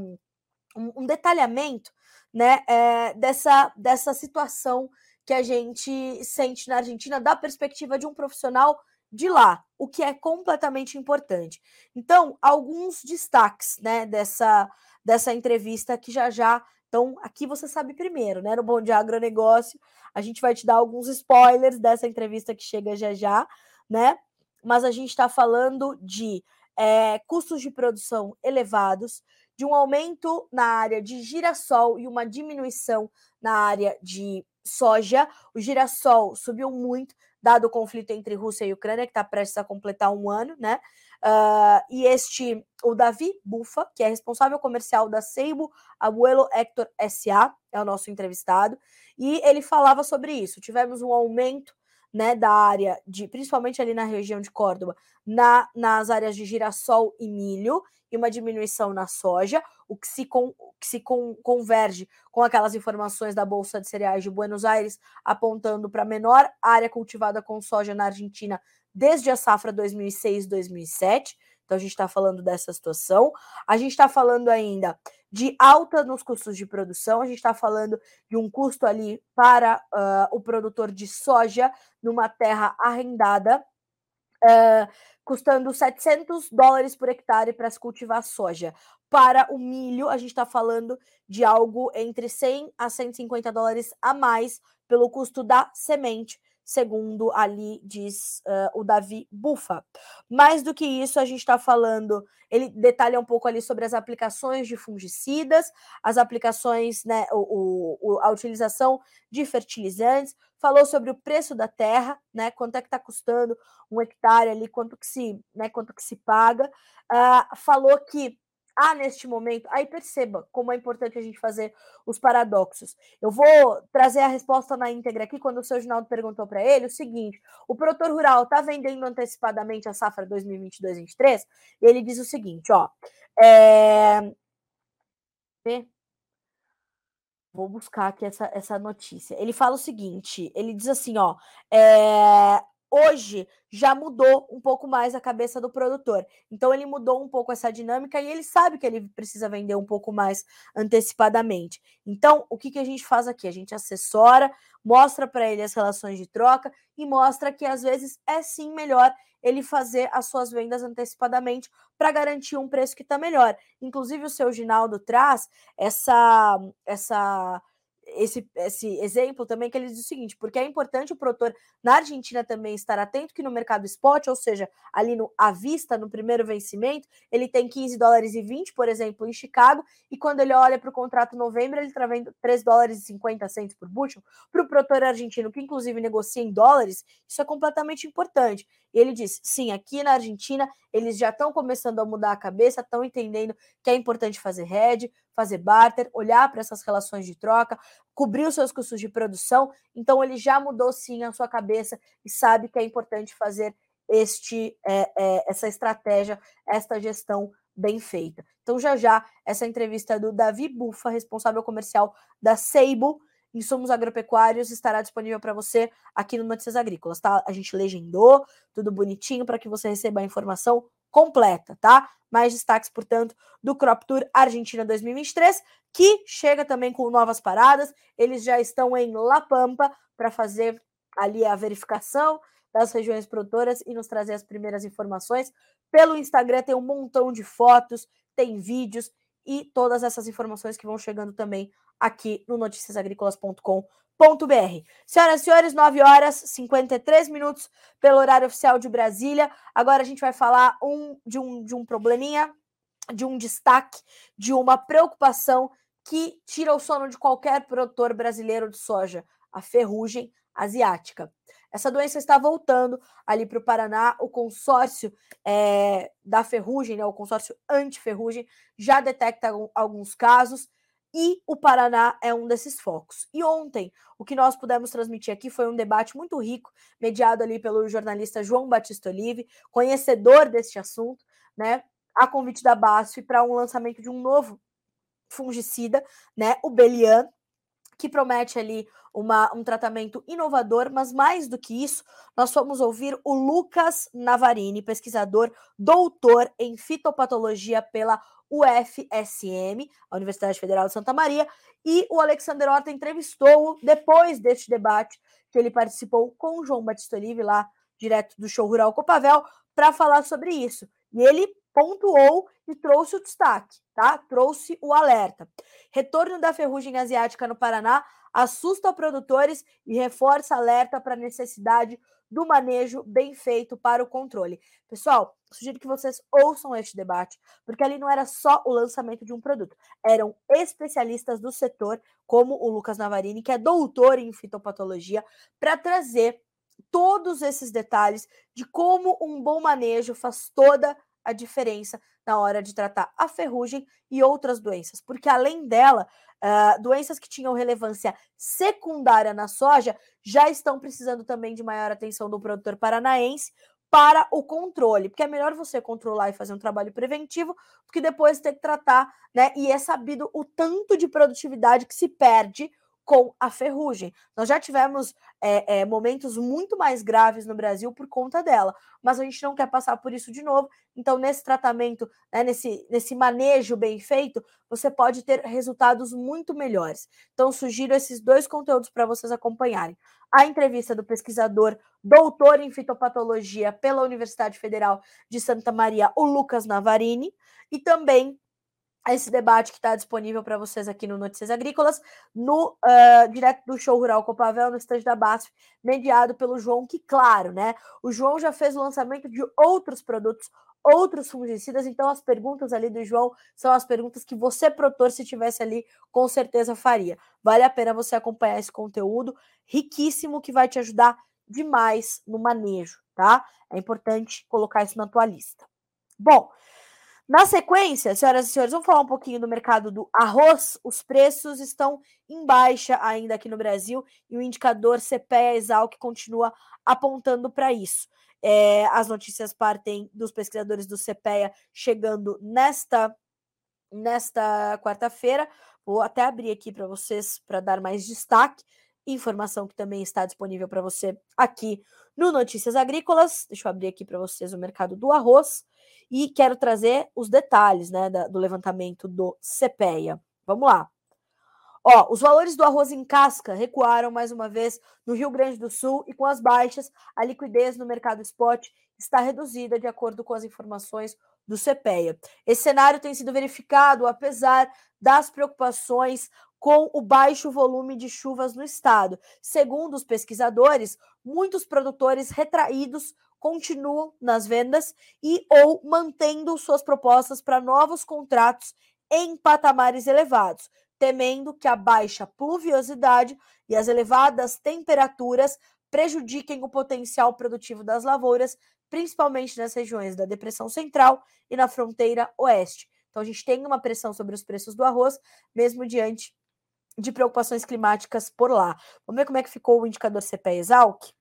um, detalhamento né, é, dessa, dessa situação que a gente sente na Argentina da perspectiva de um profissional de lá, o que é completamente importante. Então, alguns destaques, né, dessa dessa entrevista que já já então, aqui você sabe primeiro, né? No Bom de Agronegócio, a gente vai te dar alguns spoilers dessa entrevista que chega já já, né? Mas a gente está falando de é, custos de produção elevados, de um aumento na área de girassol e uma diminuição na área de soja. O girassol subiu muito, dado o conflito entre Rússia e Ucrânia, que está prestes a completar um ano, né? Uh, e este, o Davi Bufa, que é responsável comercial da Seibo Abuelo Hector SA, é o nosso entrevistado, e ele falava sobre isso. Tivemos um aumento né, da área de, principalmente ali na região de Córdoba, na, nas áreas de girassol e milho, e uma diminuição na soja, o que se, com, que se com, converge com aquelas informações da Bolsa de Cereais de Buenos Aires, apontando para a menor área cultivada com soja na Argentina desde a safra 2006-2007. Então, a gente está falando dessa situação. A gente está falando ainda de alta nos custos de produção, a gente está falando de um custo ali para uh, o produtor de soja numa terra arrendada. Uh, custando 700 dólares por hectare para se cultivar soja. Para o milho, a gente está falando de algo entre 100 a 150 dólares a mais pelo custo da semente, segundo ali diz uh, o Davi Bufa. Mais do que isso, a gente está falando, ele detalha um pouco ali sobre as aplicações de fungicidas, as aplicações, né, o, o a utilização de fertilizantes, falou sobre o preço da terra, né, quanto é que está custando um hectare ali, quanto que se, né, quanto que se paga, uh, falou que há neste momento, aí perceba como é importante a gente fazer os paradoxos. Eu vou trazer a resposta na íntegra aqui, quando o seu Ginaldo perguntou para ele o seguinte: o produtor rural está vendendo antecipadamente a safra 2022-23? E ele diz o seguinte: ó. É... Vou buscar aqui essa, essa notícia. Ele fala o seguinte: ele diz assim, ó. É hoje já mudou um pouco mais a cabeça do produtor. Então ele mudou um pouco essa dinâmica e ele sabe que ele precisa vender um pouco mais antecipadamente. Então, o que, que a gente faz aqui? A gente assessora, mostra para ele as relações de troca e mostra que às vezes é sim melhor ele fazer as suas vendas antecipadamente para garantir um preço que está melhor. Inclusive o seu Ginaldo traz essa essa esse, esse exemplo também que ele diz o seguinte, porque é importante o produtor na Argentina também estar atento que no mercado spot, ou seja, ali no à vista, no primeiro vencimento, ele tem 15 dólares e 20, por exemplo, em Chicago, e quando ele olha para o contrato novembro, ele está vendo 3 dólares e 50 centos por bushel. Para o produtor argentino, que inclusive negocia em dólares, isso é completamente importante. E ele diz, sim, aqui na Argentina, eles já estão começando a mudar a cabeça, estão entendendo que é importante fazer hedge, fazer barter, olhar para essas relações de troca, cobrir os seus custos de produção. Então, ele já mudou sim a sua cabeça e sabe que é importante fazer este é, é, essa estratégia, esta gestão bem feita. Então, já já, essa entrevista do Davi Bufa, responsável comercial da Seibo, Insumos Agropecuários, estará disponível para você aqui no Notícias Agrícolas, tá? A gente legendou, tudo bonitinho, para que você receba a informação completa, tá? Mais destaques, portanto, do Crop Tour Argentina 2023, que chega também com novas paradas. Eles já estão em La Pampa para fazer ali a verificação das regiões produtoras e nos trazer as primeiras informações. Pelo Instagram tem um montão de fotos, tem vídeos e todas essas informações que vão chegando também aqui no noticiasagricolas.com br Senhoras e senhores, 9 horas 53 minutos pelo horário oficial de Brasília. Agora a gente vai falar um, de, um, de um probleminha, de um destaque, de uma preocupação que tira o sono de qualquer produtor brasileiro de soja, a ferrugem asiática. Essa doença está voltando ali para o Paraná. O consórcio é, da ferrugem, né, o consórcio anti-ferrugem, já detecta alguns casos e o Paraná é um desses focos. E ontem, o que nós pudemos transmitir aqui foi um debate muito rico, mediado ali pelo jornalista João Batista Olive, conhecedor deste assunto, né? A convite da BASF para um lançamento de um novo fungicida, né? O Belian, que promete ali uma, um tratamento inovador, mas mais do que isso, nós fomos ouvir o Lucas Navarini, pesquisador, doutor em fitopatologia pela UFSM, a Universidade Federal de Santa Maria, e o Alexander Horta entrevistou-o depois deste debate que ele participou com o João Batista Olive, lá direto do show Rural Copavel, para falar sobre isso. E ele pontuou e trouxe o destaque, tá? Trouxe o alerta. Retorno da ferrugem asiática no Paraná assusta produtores e reforça alerta para a necessidade do manejo bem feito para o controle. Pessoal, sugiro que vocês ouçam este debate, porque ali não era só o lançamento de um produto, eram especialistas do setor, como o Lucas Navarini, que é doutor em fitopatologia, para trazer todos esses detalhes de como um bom manejo faz toda a diferença na hora de tratar a ferrugem e outras doenças, porque além dela, uh, doenças que tinham relevância secundária na soja já estão precisando também de maior atenção do produtor paranaense para o controle, porque é melhor você controlar e fazer um trabalho preventivo do que depois ter que tratar, né? E é sabido o tanto de produtividade que se perde com a ferrugem. Nós já tivemos é, é, momentos muito mais graves no Brasil por conta dela, mas a gente não quer passar por isso de novo. Então, nesse tratamento, né, nesse, nesse manejo bem feito, você pode ter resultados muito melhores. Então, sugiro esses dois conteúdos para vocês acompanharem. A entrevista do pesquisador doutor em fitopatologia pela Universidade Federal de Santa Maria, o Lucas Navarini, e também esse debate que está disponível para vocês aqui no Notícias Agrícolas, no uh, direto do show Rural Copavel, no estande da BASF, mediado pelo João, que claro, né? O João já fez o lançamento de outros produtos, outros fungicidas, então as perguntas ali do João são as perguntas que você, produtor, se tivesse ali, com certeza faria. Vale a pena você acompanhar esse conteúdo riquíssimo que vai te ajudar demais no manejo, tá? É importante colocar isso na tua lista. Bom, na sequência, senhoras e senhores, vamos falar um pouquinho do mercado do arroz. Os preços estão em baixa ainda aqui no Brasil e o indicador CPEA-Exalc continua apontando para isso. É, as notícias partem dos pesquisadores do CPEA chegando nesta, nesta quarta-feira. Vou até abrir aqui para vocês para dar mais destaque. Informação que também está disponível para você aqui no Notícias Agrícolas. Deixa eu abrir aqui para vocês o mercado do arroz e quero trazer os detalhes né, da, do levantamento do CPEA. Vamos lá. Ó, os valores do arroz em casca recuaram mais uma vez no Rio Grande do Sul e com as baixas, a liquidez no mercado spot está reduzida de acordo com as informações do CPEA. Esse cenário tem sido verificado apesar das preocupações com o baixo volume de chuvas no estado. Segundo os pesquisadores, muitos produtores retraídos continuam nas vendas e ou mantendo suas propostas para novos contratos em patamares elevados, temendo que a baixa pluviosidade e as elevadas temperaturas prejudiquem o potencial produtivo das lavouras, principalmente nas regiões da Depressão Central e na fronteira oeste. Então a gente tem uma pressão sobre os preços do arroz, mesmo diante de preocupações climáticas por lá. Vamos ver como é que ficou o indicador CPE-Exalc?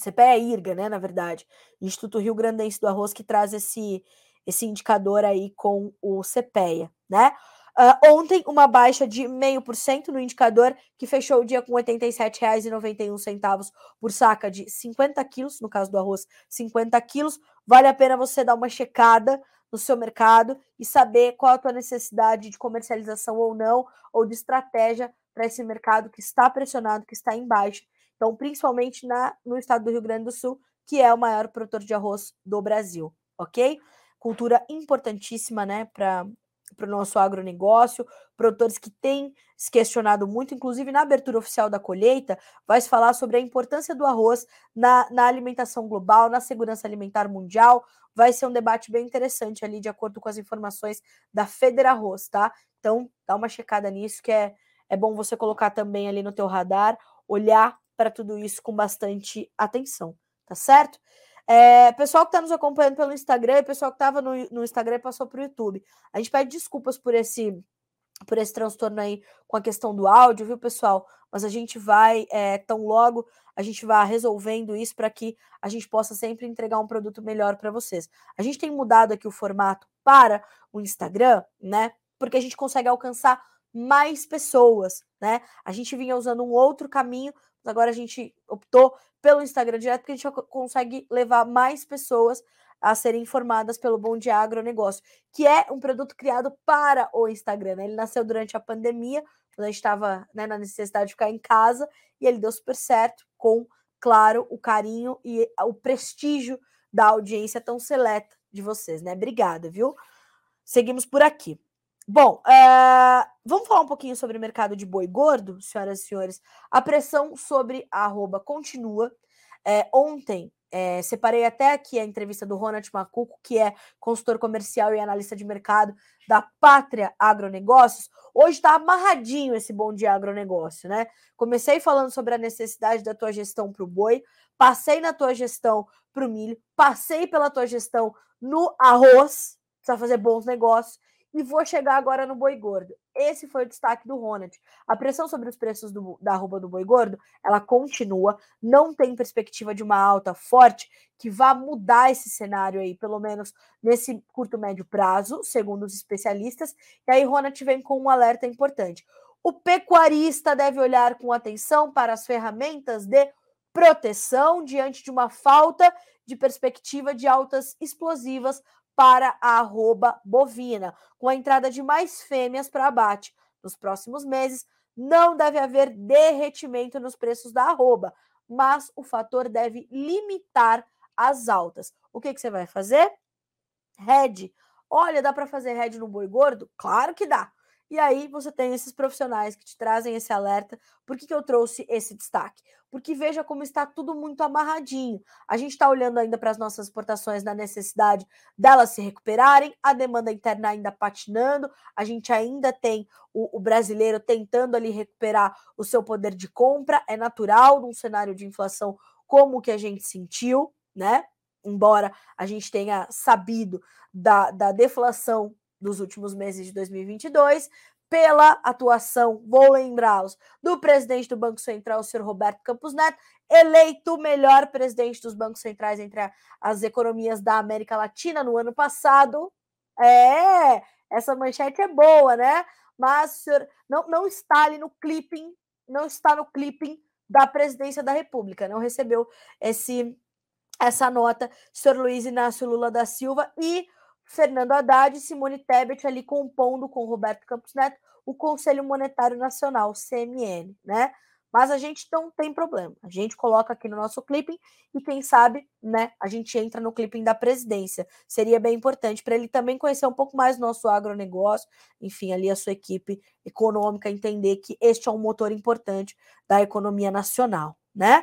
CPE IRGA, né, na verdade, Instituto Rio Grandense do Arroz, que traz esse, esse indicador aí com o CPEA, né? Uh, ontem, uma baixa de 0,5% no indicador, que fechou o dia com R$ 87,91 por saca de 50 quilos, no caso do arroz, 50 quilos. Vale a pena você dar uma checada no seu mercado e saber qual a tua necessidade de comercialização ou não, ou de estratégia para esse mercado que está pressionado, que está em baixa então, principalmente na, no estado do Rio Grande do Sul, que é o maior produtor de arroz do Brasil, ok? Cultura importantíssima, né, para para o nosso agronegócio, produtores que têm se questionado muito, inclusive na abertura oficial da colheita, vai se falar sobre a importância do arroz na, na alimentação global, na segurança alimentar mundial. Vai ser um debate bem interessante ali, de acordo com as informações da Federa Arroz, tá? Então, dá uma checada nisso, que é, é bom você colocar também ali no teu radar, olhar para tudo isso com bastante atenção, tá certo? É, pessoal que está nos acompanhando pelo Instagram, pessoal que estava no, no Instagram passou para o YouTube. A gente pede desculpas por esse por esse transtorno aí com a questão do áudio, viu, pessoal? Mas a gente vai, é, tão logo, a gente vai resolvendo isso para que a gente possa sempre entregar um produto melhor para vocês. A gente tem mudado aqui o formato para o Instagram, né? Porque a gente consegue alcançar mais pessoas, né? A gente vinha usando um outro caminho, Agora a gente optou pelo Instagram direto, porque a gente consegue levar mais pessoas a serem informadas pelo Bom Dia Agronegócio, que é um produto criado para o Instagram. Né? Ele nasceu durante a pandemia, quando a gente estava né, na necessidade de ficar em casa, e ele deu super certo, com, claro, o carinho e o prestígio da audiência tão seleta de vocês, né? Obrigada, viu? Seguimos por aqui. Bom, uh, vamos falar um pouquinho sobre o mercado de boi gordo, senhoras e senhores. A pressão sobre a arroba continua. É, ontem, é, separei até aqui a entrevista do Ronald Macuco, que é consultor comercial e analista de mercado da Pátria Agronegócios. Hoje está amarradinho esse bom dia agronegócio, né? Comecei falando sobre a necessidade da tua gestão para o boi, passei na tua gestão para o milho, passei pela tua gestão no arroz, precisa fazer bons negócios, e vou chegar agora no boi gordo. Esse foi o destaque do Ronald. A pressão sobre os preços do, da arroba do boi gordo, ela continua, não tem perspectiva de uma alta forte que vá mudar esse cenário aí, pelo menos nesse curto médio prazo, segundo os especialistas. E aí Ronald vem com um alerta importante. O pecuarista deve olhar com atenção para as ferramentas de proteção diante de uma falta de perspectiva de altas explosivas para a arroba bovina, com a entrada de mais fêmeas para abate. Nos próximos meses, não deve haver derretimento nos preços da arroba, mas o fator deve limitar as altas. O que, que você vai fazer? Red Olha, dá para fazer head no boi gordo? Claro que dá. E aí você tem esses profissionais que te trazem esse alerta. Por que, que eu trouxe esse destaque? Porque veja como está tudo muito amarradinho. A gente está olhando ainda para as nossas exportações na necessidade delas se recuperarem, a demanda interna ainda patinando, a gente ainda tem o, o brasileiro tentando ali recuperar o seu poder de compra. É natural num cenário de inflação como o que a gente sentiu, né? Embora a gente tenha sabido da, da deflação dos últimos meses de 2022, pela atuação, vou lembrá-los, do presidente do Banco Central, o senhor Roberto Campos Neto, eleito o melhor presidente dos bancos centrais entre as economias da América Latina no ano passado. É, essa manchete é boa, né? Mas senhor não, não está ali no clipping, não está no clipping da presidência da República, não recebeu esse essa nota, senhor Luiz Inácio Lula da Silva e Fernando Haddad e Simone Tebet ali compondo com Roberto Campos Neto o Conselho Monetário Nacional, CMN, né? Mas a gente não tem problema. A gente coloca aqui no nosso clipping e quem sabe, né, a gente entra no clipping da presidência. Seria bem importante para ele também conhecer um pouco mais nosso agronegócio, enfim, ali a sua equipe econômica entender que este é um motor importante da economia nacional, né?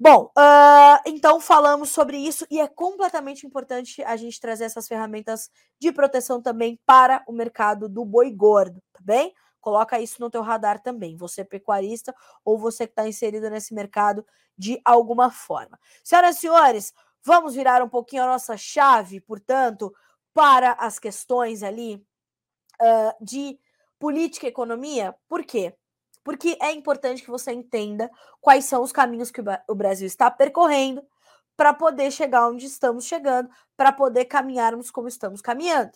Bom, uh, então falamos sobre isso e é completamente importante a gente trazer essas ferramentas de proteção também para o mercado do boi gordo, tá bem? Coloca isso no teu radar também, você pecuarista ou você que está inserido nesse mercado de alguma forma. Senhoras e senhores, vamos virar um pouquinho a nossa chave, portanto, para as questões ali uh, de política e economia. Por quê? Porque é importante que você entenda quais são os caminhos que o Brasil está percorrendo para poder chegar onde estamos chegando, para poder caminharmos como estamos caminhando.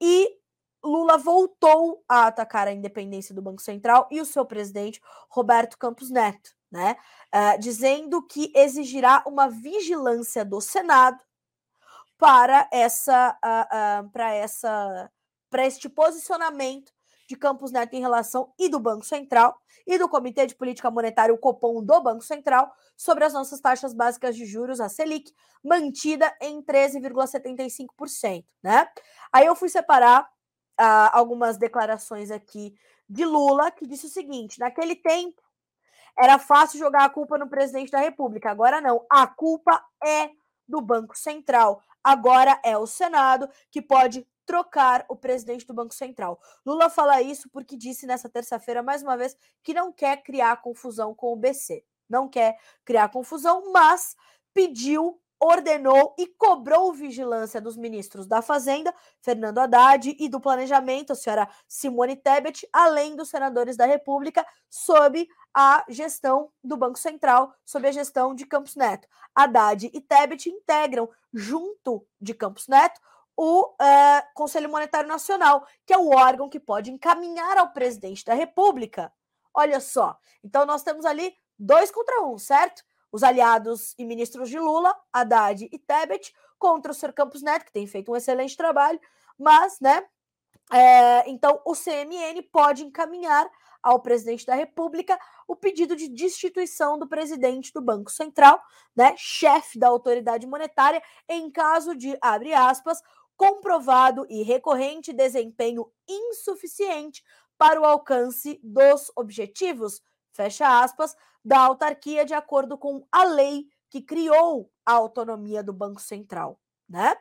E Lula voltou a atacar a independência do Banco Central e o seu presidente, Roberto Campos Neto, né? Uh, dizendo que exigirá uma vigilância do Senado para essa, uh, uh, para essa, para este posicionamento de Campos Neto em relação e do Banco Central e do Comitê de Política Monetária, o Copom do Banco Central, sobre as nossas taxas básicas de juros, a Selic, mantida em 13,75%, né? Aí eu fui separar uh, algumas declarações aqui de Lula, que disse o seguinte: naquele tempo era fácil jogar a culpa no presidente da República, agora não, a culpa é do Banco Central. Agora é o Senado que pode trocar o presidente do Banco Central. Lula fala isso porque disse nessa terça-feira, mais uma vez, que não quer criar confusão com o BC. Não quer criar confusão, mas pediu, ordenou e cobrou vigilância dos ministros da Fazenda, Fernando Haddad, e do Planejamento, a senhora Simone Tebet, além dos senadores da República, sob a gestão do Banco Central, sob a gestão de Campos Neto. Haddad e Tebet integram, junto de Campos Neto, o uh, Conselho Monetário Nacional, que é o órgão que pode encaminhar ao presidente da República. Olha só, então nós temos ali dois contra um, certo? Os aliados e ministros de Lula, Haddad e Tebet, contra o Sr. Campos Neto, que tem feito um excelente trabalho, mas, né? É, então, o CMN pode encaminhar ao presidente da República o pedido de destituição do presidente do Banco Central, né, chefe da autoridade monetária, em caso de, abre aspas, comprovado e recorrente desempenho insuficiente para o alcance dos objetivos, fecha aspas, da autarquia de acordo com a lei que criou a autonomia do Banco Central, né?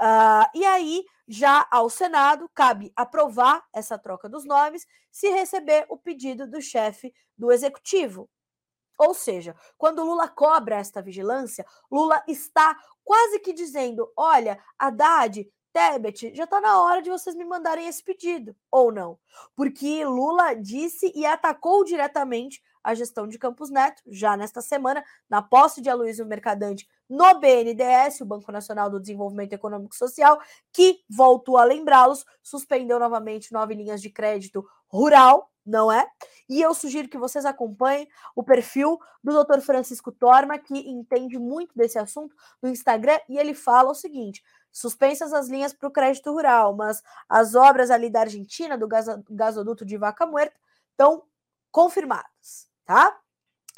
Uh, e aí, já ao Senado, cabe aprovar essa troca dos nomes se receber o pedido do chefe do executivo. Ou seja, quando Lula cobra esta vigilância, Lula está quase que dizendo: olha, Haddad Tebet, já está na hora de vocês me mandarem esse pedido, ou não? Porque Lula disse e atacou diretamente a gestão de Campos Neto, já nesta semana, na posse de Aloysio Mercadante no BNDES, o Banco Nacional do Desenvolvimento Econômico e Social, que, voltou a lembrá-los, suspendeu novamente nove linhas de crédito rural, não é? E eu sugiro que vocês acompanhem o perfil do Dr. Francisco Torma, que entende muito desse assunto no Instagram, e ele fala o seguinte: suspensas as linhas para o crédito rural, mas as obras ali da Argentina, do gasoduto de Vaca Muerta, estão confirmadas, tá?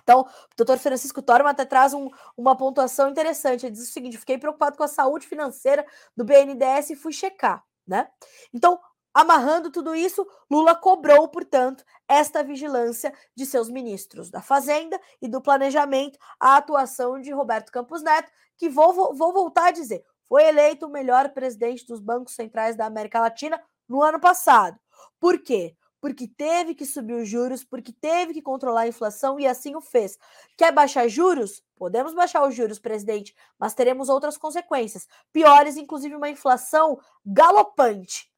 Então, o doutor Francisco Torma até traz um, uma pontuação interessante. Ele diz o seguinte: fiquei preocupado com a saúde financeira do BNDES e fui checar, né? Então, amarrando tudo isso, Lula cobrou, portanto, esta vigilância de seus ministros da Fazenda e do Planejamento, a atuação de Roberto Campos Neto, que vou, vou, voltar a dizer, foi eleito o melhor presidente dos bancos centrais da América Latina no ano passado. Por quê? porque teve que subir os juros, porque teve que controlar a inflação e assim o fez. Quer baixar juros? Podemos baixar os juros, presidente, mas teremos outras consequências, piores, inclusive uma inflação galopante.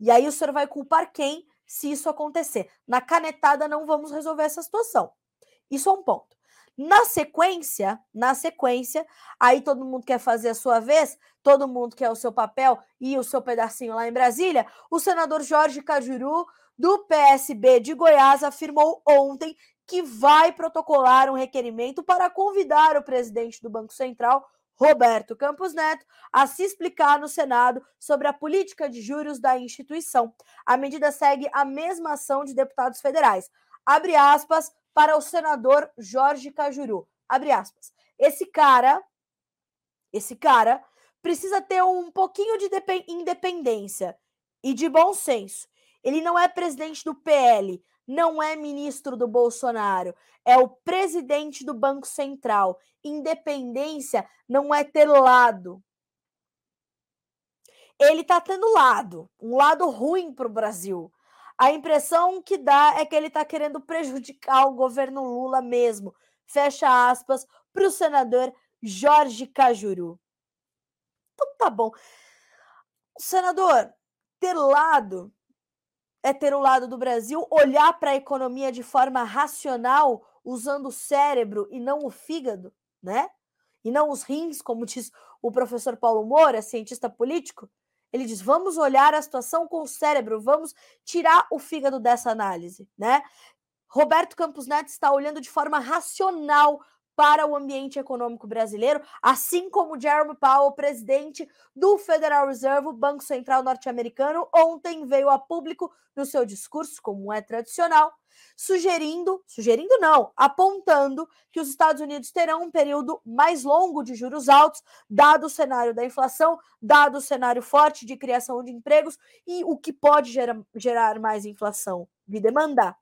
E aí o senhor vai culpar quem se isso acontecer? Na canetada não vamos resolver essa situação. Isso é um ponto. Na sequência, na sequência, aí todo mundo quer fazer a sua vez, todo mundo quer o seu papel e o seu pedacinho lá em Brasília. O senador Jorge Cajuru do PSB de Goiás afirmou ontem que vai protocolar um requerimento para convidar o presidente do Banco Central, Roberto Campos Neto, a se explicar no Senado sobre a política de juros da instituição. A medida segue a mesma ação de deputados federais. Abre aspas para o senador Jorge Cajuru. Abre aspas. Esse cara, esse cara precisa ter um pouquinho de independência e de bom senso ele não é presidente do PL, não é ministro do Bolsonaro, é o presidente do Banco Central. Independência não é ter lado. Ele está tendo lado, um lado ruim para o Brasil. A impressão que dá é que ele está querendo prejudicar o governo Lula mesmo. Fecha aspas para o senador Jorge Cajuru. Então tá bom. Senador, ter lado é ter o lado do Brasil, olhar para a economia de forma racional, usando o cérebro e não o fígado, né? E não os rins, como diz o professor Paulo Moura, cientista político. Ele diz: vamos olhar a situação com o cérebro, vamos tirar o fígado dessa análise, né? Roberto Campos Neto está olhando de forma racional para o ambiente econômico brasileiro, assim como Jerome Powell, presidente do Federal Reserve, o Banco Central norte-americano, ontem veio a público no seu discurso, como é tradicional, sugerindo, sugerindo não, apontando que os Estados Unidos terão um período mais longo de juros altos, dado o cenário da inflação, dado o cenário forte de criação de empregos e o que pode gerar, gerar mais inflação de demandar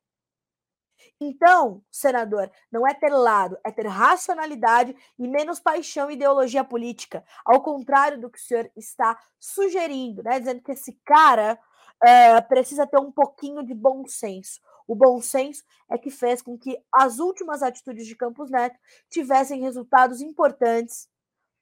então, senador, não é ter lado, é ter racionalidade e menos paixão e ideologia política. Ao contrário do que o senhor está sugerindo, né? Dizendo que esse cara uh, precisa ter um pouquinho de bom senso. O bom senso é que fez com que as últimas atitudes de Campos Neto tivessem resultados importantes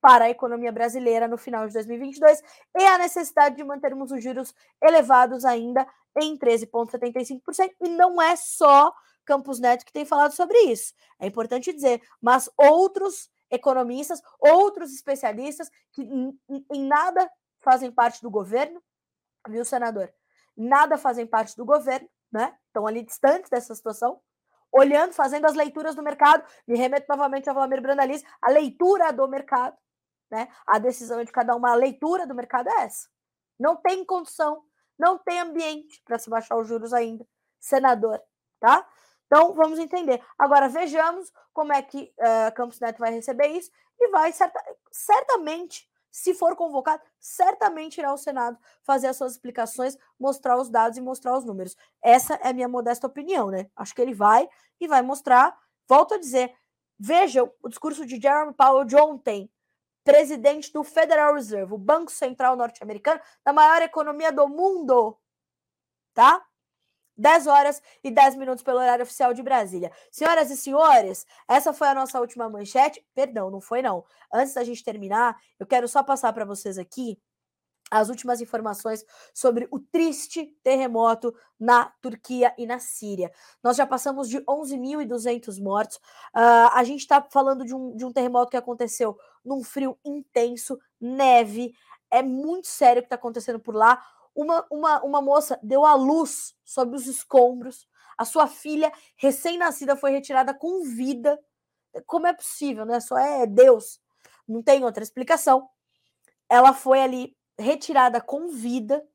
para a economia brasileira no final de 2022 e a necessidade de mantermos os juros elevados ainda em 13,75%. E não é só Campos Neto que tem falado sobre isso. É importante dizer, mas outros economistas, outros especialistas que em nada fazem parte do governo, viu, senador? Nada fazem parte do governo, né? Estão ali distantes dessa situação, olhando, fazendo as leituras do mercado. Me remeto novamente a Vladimir Brandaliz, a leitura do mercado, né? A decisão de cada uma, a leitura do mercado é essa. Não tem condição, não tem ambiente para se baixar os juros ainda, senador, tá? Então, vamos entender. Agora, vejamos como é que uh, Campos Neto vai receber isso e vai, certa, certamente, se for convocado, certamente irá ao Senado fazer as suas explicações, mostrar os dados e mostrar os números. Essa é a minha modesta opinião, né? Acho que ele vai e vai mostrar. Volto a dizer, vejam o discurso de Jerome Powell de ontem, presidente do Federal Reserve, o Banco Central norte-americano, da maior economia do mundo, tá? 10 horas e 10 minutos pelo horário oficial de Brasília. Senhoras e senhores, essa foi a nossa última manchete. Perdão, não foi não. Antes da gente terminar, eu quero só passar para vocês aqui as últimas informações sobre o triste terremoto na Turquia e na Síria. Nós já passamos de 11.200 mortos. Uh, a gente está falando de um, de um terremoto que aconteceu num frio intenso, neve. É muito sério o que está acontecendo por lá uma, uma, uma moça deu à luz sob os escombros. A sua filha, recém-nascida, foi retirada com vida. Como é possível, né? Só é Deus. Não tem outra explicação. Ela foi ali retirada com vida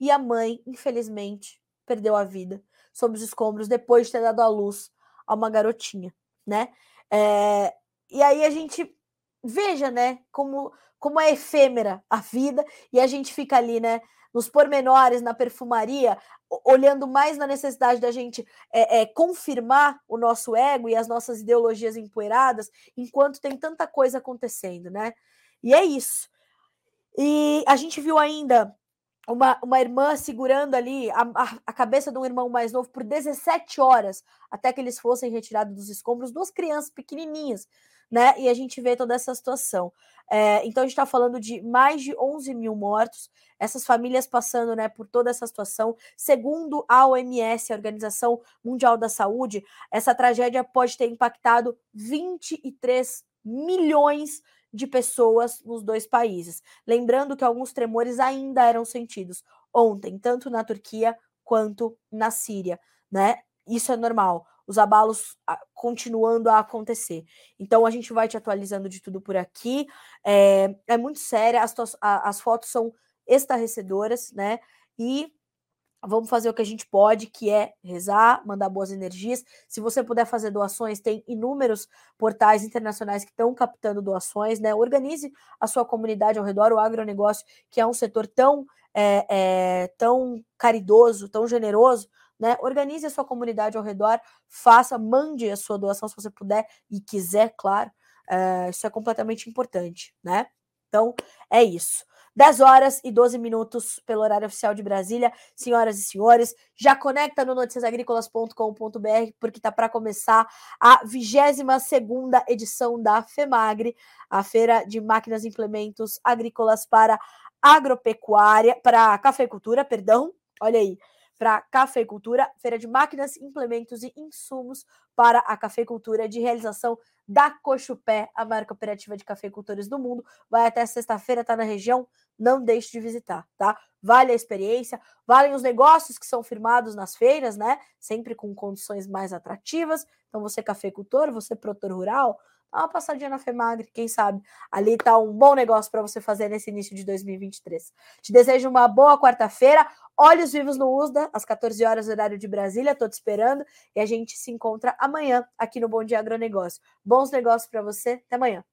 e a mãe, infelizmente, perdeu a vida sob os escombros depois de ter dado à luz a uma garotinha. né? É, e aí a gente veja, né, como, como é efêmera a vida, e a gente fica ali, né, nos pormenores, na perfumaria, olhando mais na necessidade da gente é, é, confirmar o nosso ego e as nossas ideologias empoeiradas, enquanto tem tanta coisa acontecendo, né? E é isso. E a gente viu ainda uma, uma irmã segurando ali a, a, a, cabeça de um irmão mais novo por 17 horas até que eles fossem retirados dos escombros, duas crianças pequenininhas, né? E a gente vê toda essa situação. É, então a gente está falando de mais de 11 mil mortos, essas famílias passando né, por toda essa situação. Segundo a OMS, a Organização Mundial da Saúde, essa tragédia pode ter impactado 23 milhões de pessoas nos dois países. Lembrando que alguns tremores ainda eram sentidos ontem, tanto na Turquia quanto na Síria, né? Isso é normal, os abalos ah, continuando a acontecer. Então a gente vai te atualizando de tudo por aqui. É, é muito séria, as, as fotos são estarrecedoras, né? E Vamos fazer o que a gente pode, que é rezar, mandar boas energias. Se você puder fazer doações, tem inúmeros portais internacionais que estão captando doações, né? Organize a sua comunidade ao redor, o agronegócio, que é um setor tão, é, é, tão caridoso, tão generoso, né? Organize a sua comunidade ao redor, faça, mande a sua doação se você puder e quiser, claro. É, isso é completamente importante, né? Então, é isso. 10 horas e 12 minutos pelo horário oficial de Brasília. Senhoras e senhores, já conecta no noticiasagricolas.com.br porque está para começar a 22 segunda edição da FEMAGRE, a Feira de Máquinas e Implementos Agrícolas para Agropecuária, para Cafeicultura, perdão. Olha aí, para cafeicultura, feira de máquinas, implementos e insumos para a cafeicultura de realização da Cochupé, a maior cooperativa de cafeicultores do mundo. Vai até sexta-feira, está na região, não deixe de visitar, tá? Vale a experiência, valem os negócios que são firmados nas feiras, né? Sempre com condições mais atrativas. Então, você cafeicultor, você produtor rural, dá uma passadinha na FEMAGRE, quem sabe ali tá um bom negócio para você fazer nesse início de 2023. Te desejo uma boa quarta-feira, olhos vivos no USDA, às 14 horas, horário de Brasília, tô te esperando, e a gente se encontra amanhã aqui no Bom Dia Agronegócio. Bons negócios para você, até amanhã.